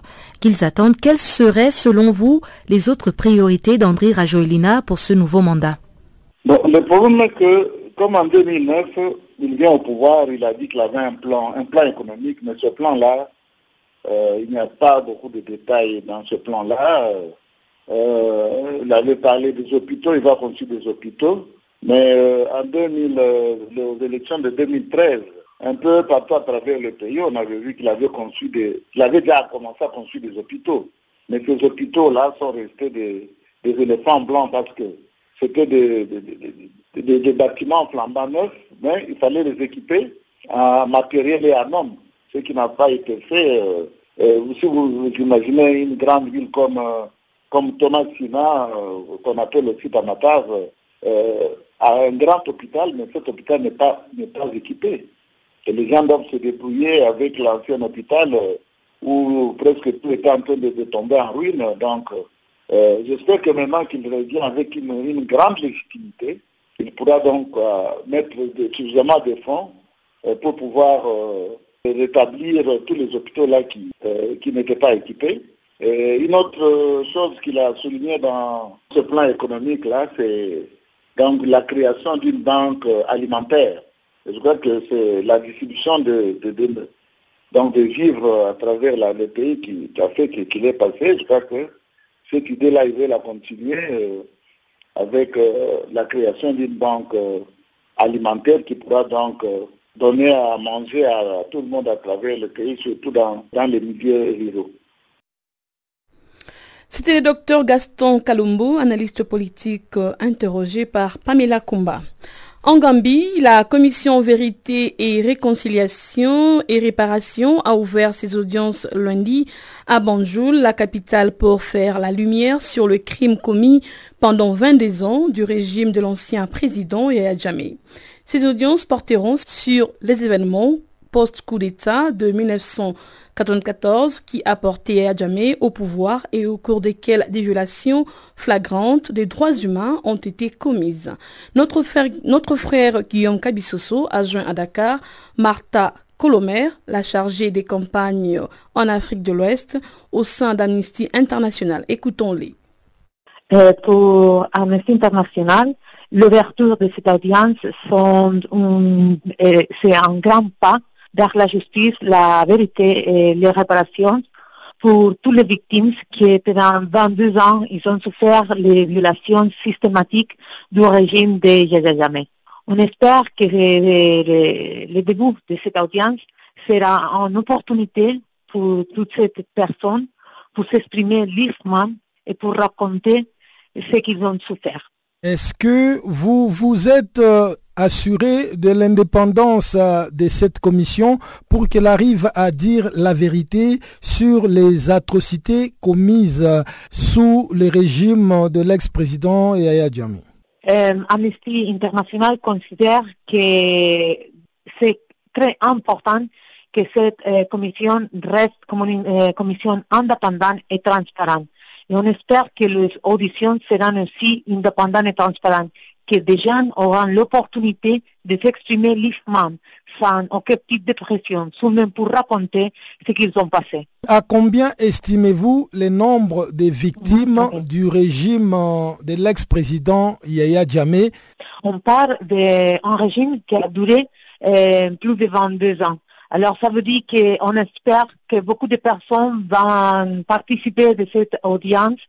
qu'ils attendent. Quelles seraient, selon vous, les autres priorités d'André Rajoelina pour ce nouveau mandat? Le problème est que, comme en 2009, il vient au pouvoir, il a dit qu'il avait un plan, un plan économique, mais ce plan-là, euh, il n'y a pas beaucoup de détails dans ce plan-là. il avait parlé des hôpitaux, il va construire des hôpitaux. Mais euh, en 2000, euh, aux élections de 2013, un peu partout à travers le pays, on avait vu qu'il avait des, il avait déjà commencé à construire des hôpitaux. Mais ces hôpitaux-là sont restés des, éléphants blancs parce que c'était des, bâtiments flambant neufs, mais il fallait les équiper en matériel et en hommes, ce qui n'a pas été fait. Euh, si vous, imaginez une grande ville comme, comme Thomas Sina, qu'on appelle aussi Tamatave, à un grand hôpital, mais cet hôpital n'est pas, pas équipé. Et les gens doivent se débrouiller avec l'ancien hôpital euh, où presque tout était en train de, tomber en ruine. Donc, euh, j'espère que maintenant qu'il revient avec une, grande légitimité, il pourra donc euh, mettre suffisamment de fonds pour pouvoir rétablir tous les hôpitaux là qui, qui n'étaient pas équipés. Et une autre chose qu'il a souligné dans ce plan économique là, c'est donc la création d'une banque euh, alimentaire. je crois que c'est la distribution de, donc de vivres à travers le pays qui, a fait qu'il est passé. Je crois que cette idée-là, il veut la continuer euh, avec euh, la création d'une banque alimentaire qui pourra donc donner à manger à, tout le monde à travers le pays, surtout dans, les milieux ruraux. C'était le docteur Gaston Kalumbo, analyste politique euh, interrogé par Pamela Kumba. En Gambie, la commission Vérité et Réconciliation et Réparation a ouvert ses audiences lundi à Banjul, la capitale, pour faire la lumière sur le crime commis pendant 22 ans du régime de l'ancien président Yahya Jammeh. Ces audiences porteront sur les événements post-coup d'État de 1900 94 qui a porté Adjamé au pouvoir et au cours desquels des violations flagrantes des droits humains ont été commises. Notre frère, notre frère Guillaume Kabissoso a joint à Dakar Martha Colomer, la chargée des campagnes en Afrique de l'Ouest au sein d'Amnesty International. Écoutons-les. Euh, pour Amnesty International, l'ouverture de cette audience, euh, c'est un grand pas vers la justice, la vérité et les réparations pour toutes les victimes qui, pendant 22 ans, ils ont souffert les violations systématiques du régime de Yahya On espère que le, début de cette audience sera une opportunité pour toutes ces personnes pour s'exprimer librement et pour raconter ce qu'ils ont souffert. Est-ce que vous vous êtes assuré de l'indépendance euh, de cette commission pour qu'elle arrive à dire la vérité sur les atrocités commises euh, sous le régime de l'ex-président Yahya Jammeh. Euh, Amnesty International considère que c'est très important que cette euh, commission reste comme une commission indépendante et transparente. Et on espère que les auditions seront aussi indépendantes et transparentes, que des gens auront l'opportunité de s'exprimer librement, sans aucun type de pression, seulement pour raconter ce qu'ils ont passé. À combien estimez-vous le nombre de victimes du régime euh, de l'ex-président Yahya Jammeh? On parle d'un régime qui a duré euh, plus de 22 ans. Alors ça veut dire qu'on espère que beaucoup de personnes vont participer de cette audience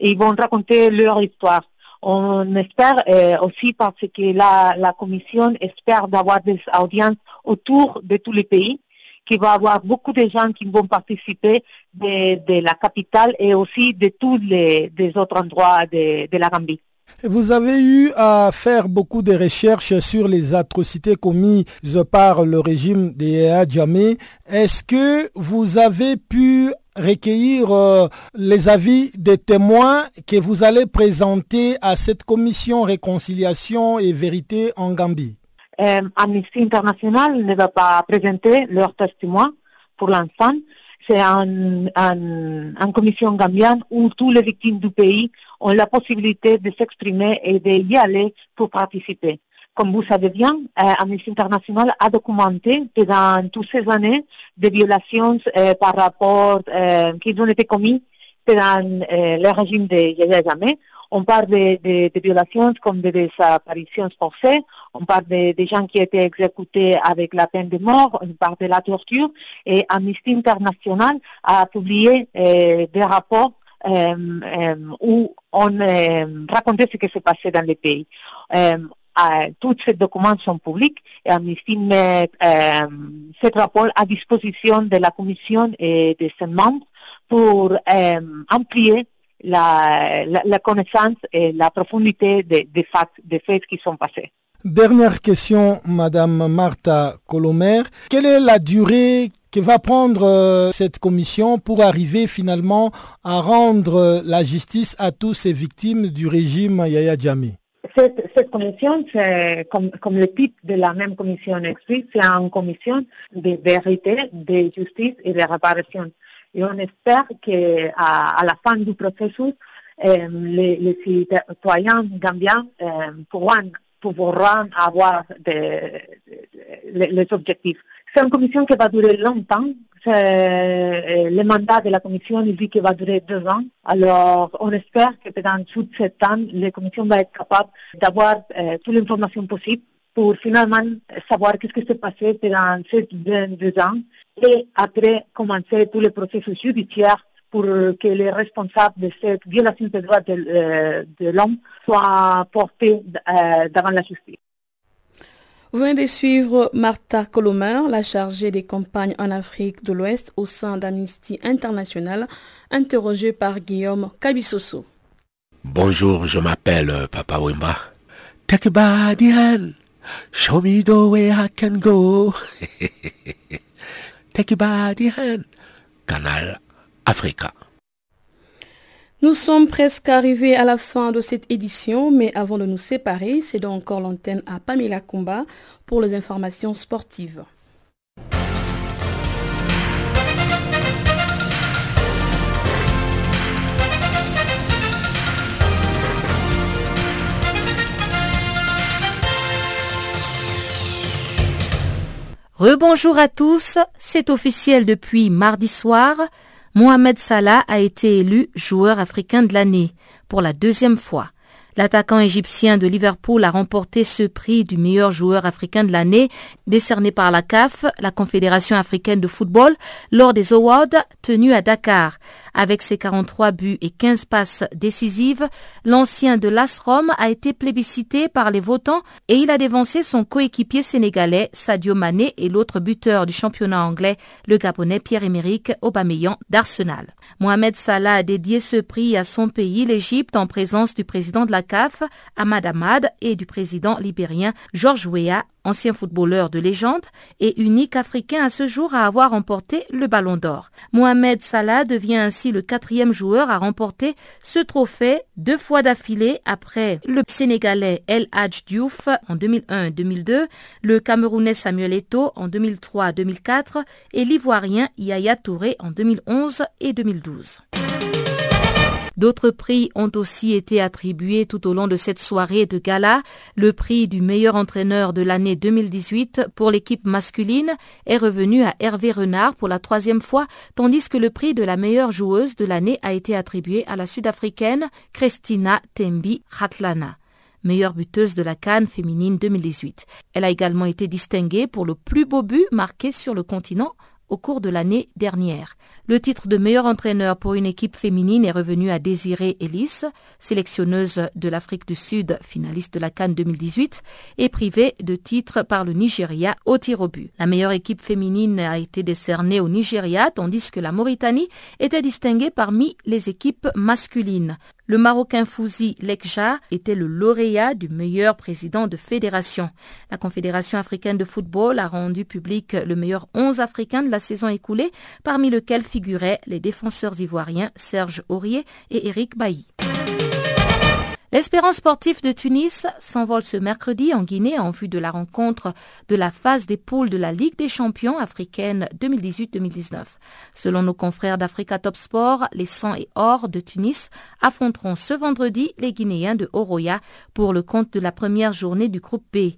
et vont raconter leur histoire. On espère euh, aussi parce que la, commission espère d'avoir des audiences autour de tous les pays, qu'il va y avoir beaucoup de gens qui vont participer de, la capitale et aussi de tous les des autres endroits de, de la Gambie. Vous avez eu à faire beaucoup de recherches sur les atrocités commises par le régime de Yahya Jammeh. Est-ce que vous avez pu recueillir euh, les avis des témoins que vous allez présenter à cette commission réconciliation et vérité en Gambie Euh, Amnesty International ne va pas présenter leurs témoins pour l'instant. C'est une un, un commission gambienne où toutes les victimes du pays ont la possibilité de s'exprimer et d'y aller pour participer. Comme vous savez bien, euh, Amnesty International a documenté pendant toutes ces années des violations euh, par rapport qui ont été commises pendant euh, le régime de Yahya Jammeh. On parle de, violations comme des disparitions forcées, on parle de, de, gens qui étaient exécutés avec la peine de mort, on parle de la torture, et Amnesty International a publié euh, des rapports où on racontait ce qui se passait dans le pays. Tous ces documents sont publics et Amnesty met ce rapport à disposition de la Commission et de ses membres pour amplier la, connaissance et la profondité des, faits, des faits qui sont passés. Dernière question, Madame Martha Colomer. Quelle est la durée que va prendre euh, cette commission pour arriver finalement à rendre la justice à tous ces victimes du régime Yahya Jammeh cette, commission, c'est comme, comme, le titre de la même commission explique, c'est une commission de vérité, de justice et de réparation. Et on espère qu'à à la fin du processus, euh, les, citoyens gambiens euh, pourront, pourront avoir les objectifs. C'est une commission qui va durer longtemps. Le mandat de la commission il dit qu'il va durer deux ans. Alors, on espère que pendant tout ce temps, la commission va être capable d'avoir euh, toute l'information possible pour finalement savoir qu'est-ce qui s'est passé pendant ces deux ans et après commencer tous les processus judiciaires pour que les responsables de cette violation des droits de, euh, l'homme soient portés euh, devant la justice. Vous venez de suivre Martha Colomer, la chargée des campagnes en Afrique de l'Ouest au sein d'Amnesty International, interrogée par Guillaume Kabisoso. Bonjour, je m'appelle Papa Wimba. Take a hand. Show me the way I can go. Take a hand. Canal Africa. Nous sommes presque arrivés à la fin de cette édition, mais avant de nous séparer, c'est donc encore l'antenne à Pamela Kumba pour les informations sportives. Rebonjour à tous, c'est officiel depuis mardi soir. Mohamed Salah a été élu joueur africain de l'année pour la deuxième fois. L'attaquant égyptien de Liverpool a remporté ce prix du meilleur joueur africain de l'année décerné par la CAF, la Confédération africaine de football, lors des Awards tenus à Dakar. Avec ses 43 buts et 15 passes décisives, l'ancien de l'AS Rome a été plébiscité par les votants et il a dévancé son coéquipier sénégalais Sadio Mané et l'autre buteur du championnat anglais, le Gabonais Pierre-Emerick Aubameyang d'Arsenal. Mohamed Salah a dédié ce prix à son pays, l'Égypte, en présence du président de la CAF, Ahmad Ahmad, et du président libérien George Weah ancien footballeur de légende et unique africain à ce jour à avoir remporté le ballon d'or. Mohamed Salah devient ainsi le quatrième joueur à remporter ce trophée deux fois d'affilée après le Sénégalais El Hadj Diouf en 2001-2002, le Camerounais Samuel Eto'o en 2003-2004 et l'Ivoirien Yaya Touré en 2011 et 2012. D'autres prix ont aussi été attribués tout au long de cette soirée de gala. Le prix du meilleur entraîneur de l'année 2018 pour l'équipe masculine est revenu à Hervé Renard pour la troisième fois, tandis que le prix de la meilleure joueuse de l'année a été attribué à la sud-africaine Christina Tembi Ratlana meilleure buteuse de la Cannes féminine 2018. Elle a également été distinguée pour le plus beau but marqué sur le continent au cours de l'année dernière. Le titre de meilleur entraîneur pour une équipe féminine est revenu à Désirée Ellis, sélectionneuse de l'Afrique du Sud, finaliste de la Cannes 2018, et privée de titre par le Nigeria au tir au but. La meilleure équipe féminine a été décernée au Nigeria, tandis que la Mauritanie était distinguée parmi les équipes masculines. Le Marocain Fouzi Lekja était le lauréat du meilleur président de fédération. La Confédération africaine de football a rendu public le meilleur 11 africain de la saison écoulée, parmi lesquels figuraient les défenseurs ivoiriens Serge Aurier et Eric Bailly. L'Espérance sportive de Tunis s'envole ce mercredi en Guinée en vue de la rencontre de la phase des poules de la Ligue des champions africaine 2018-2019. Selon nos confrères d'Africa Top Sport, les 100 et or de Tunis affronteront ce vendredi les Guinéens de Oroya pour le compte de la première journée du groupe B.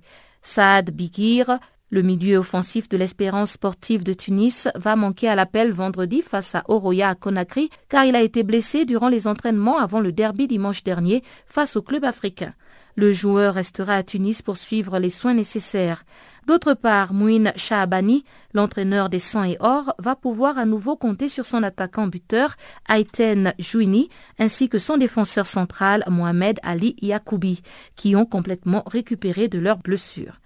Saad Bigir, le milieu offensif de l'Espérance sportive de Tunis va manquer à l'appel vendredi face à Oroya à Conakry car il a été blessé durant les entraînements avant le derby dimanche dernier face au club africain. Le joueur restera à Tunis pour suivre les soins nécessaires. D'autre part, Mouine Shahabani, l'entraîneur des 100 et or, va pouvoir à nouveau compter sur son attaquant buteur Aiten Jouini ainsi que son défenseur central Mohamed Ali Yacoubi qui ont complètement récupéré de leurs blessures.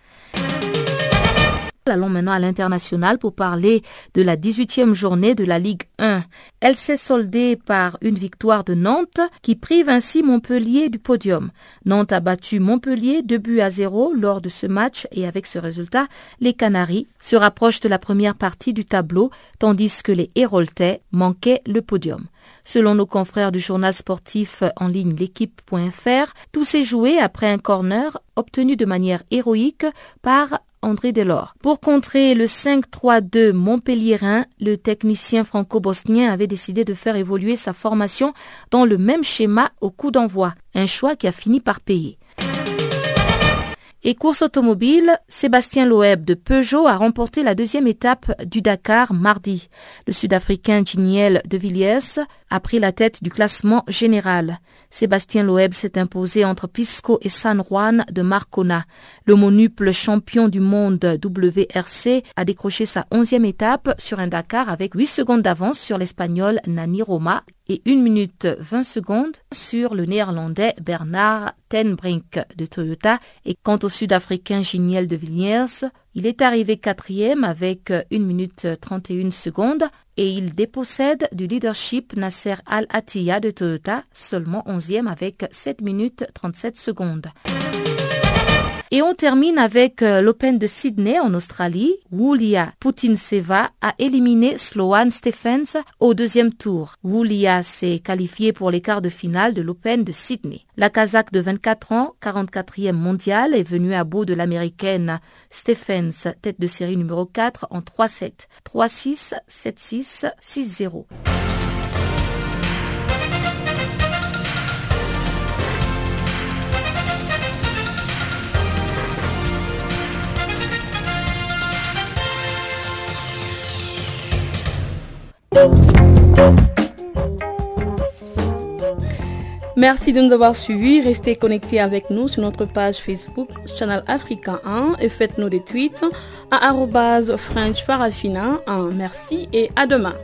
Allons maintenant à l'international pour parler de la 18e journée de la Ligue 1. Elle s'est soldée par une victoire de Nantes qui prive ainsi Montpellier du podium. Nantes a battu Montpellier 2 buts à 0 lors de ce match et avec ce résultat, les Canaries se rapprochent de la première partie du tableau tandis que les Héroltais manquaient le podium. Selon nos confrères du journal sportif en ligne l'équipe.fr, tout s'est joué après un corner obtenu de manière héroïque par André Delors. Pour contrer le 5-3-2 montpelliérain, le technicien franco-bosnien avait décidé de faire évoluer sa formation dans le même schéma au coup d'envoi, un choix qui a fini par payer. Et course automobile, Sébastien Loeb de Peugeot a remporté la deuxième étape du Dakar mardi. Le Sud-Africain Giniel de Villiers a pris la tête du classement général. Sébastien Loeb s'est imposé entre Pisco et San Juan de Marcona. Le monuple champion du monde WRC a décroché sa onzième étape sur un Dakar avec 8 secondes d'avance sur l'Espagnol Nani Roma et 1 minute 20 secondes sur le néerlandais Bernard Tenbrink de Toyota. Et quant au sud-africain Giniel de Villiers, il est arrivé quatrième avec 1 minute 31 secondes et il dépossède du leadership Nasser Al-Attiyah de Toyota, seulement 11e avec 7 minutes 37 secondes. Et on termine avec euh, l'Open de Sydney en Australie. Wulia Putinseva a éliminé Sloane Stephens au deuxième tour. Wulia s'est qualifiée pour les quarts de finale de l'Open de Sydney. La Kazakh de 24 ans, 44e mondiale, est venue à bout de l'américaine Stephens, tête de série numéro 4 en 3-7. 3-6, 7-6, 6-0. Merci de nous avoir suivis. Restez connectés avec nous sur notre page Facebook Channel Africa 1 et faites-nous des tweets à French Farafina. Merci et à demain.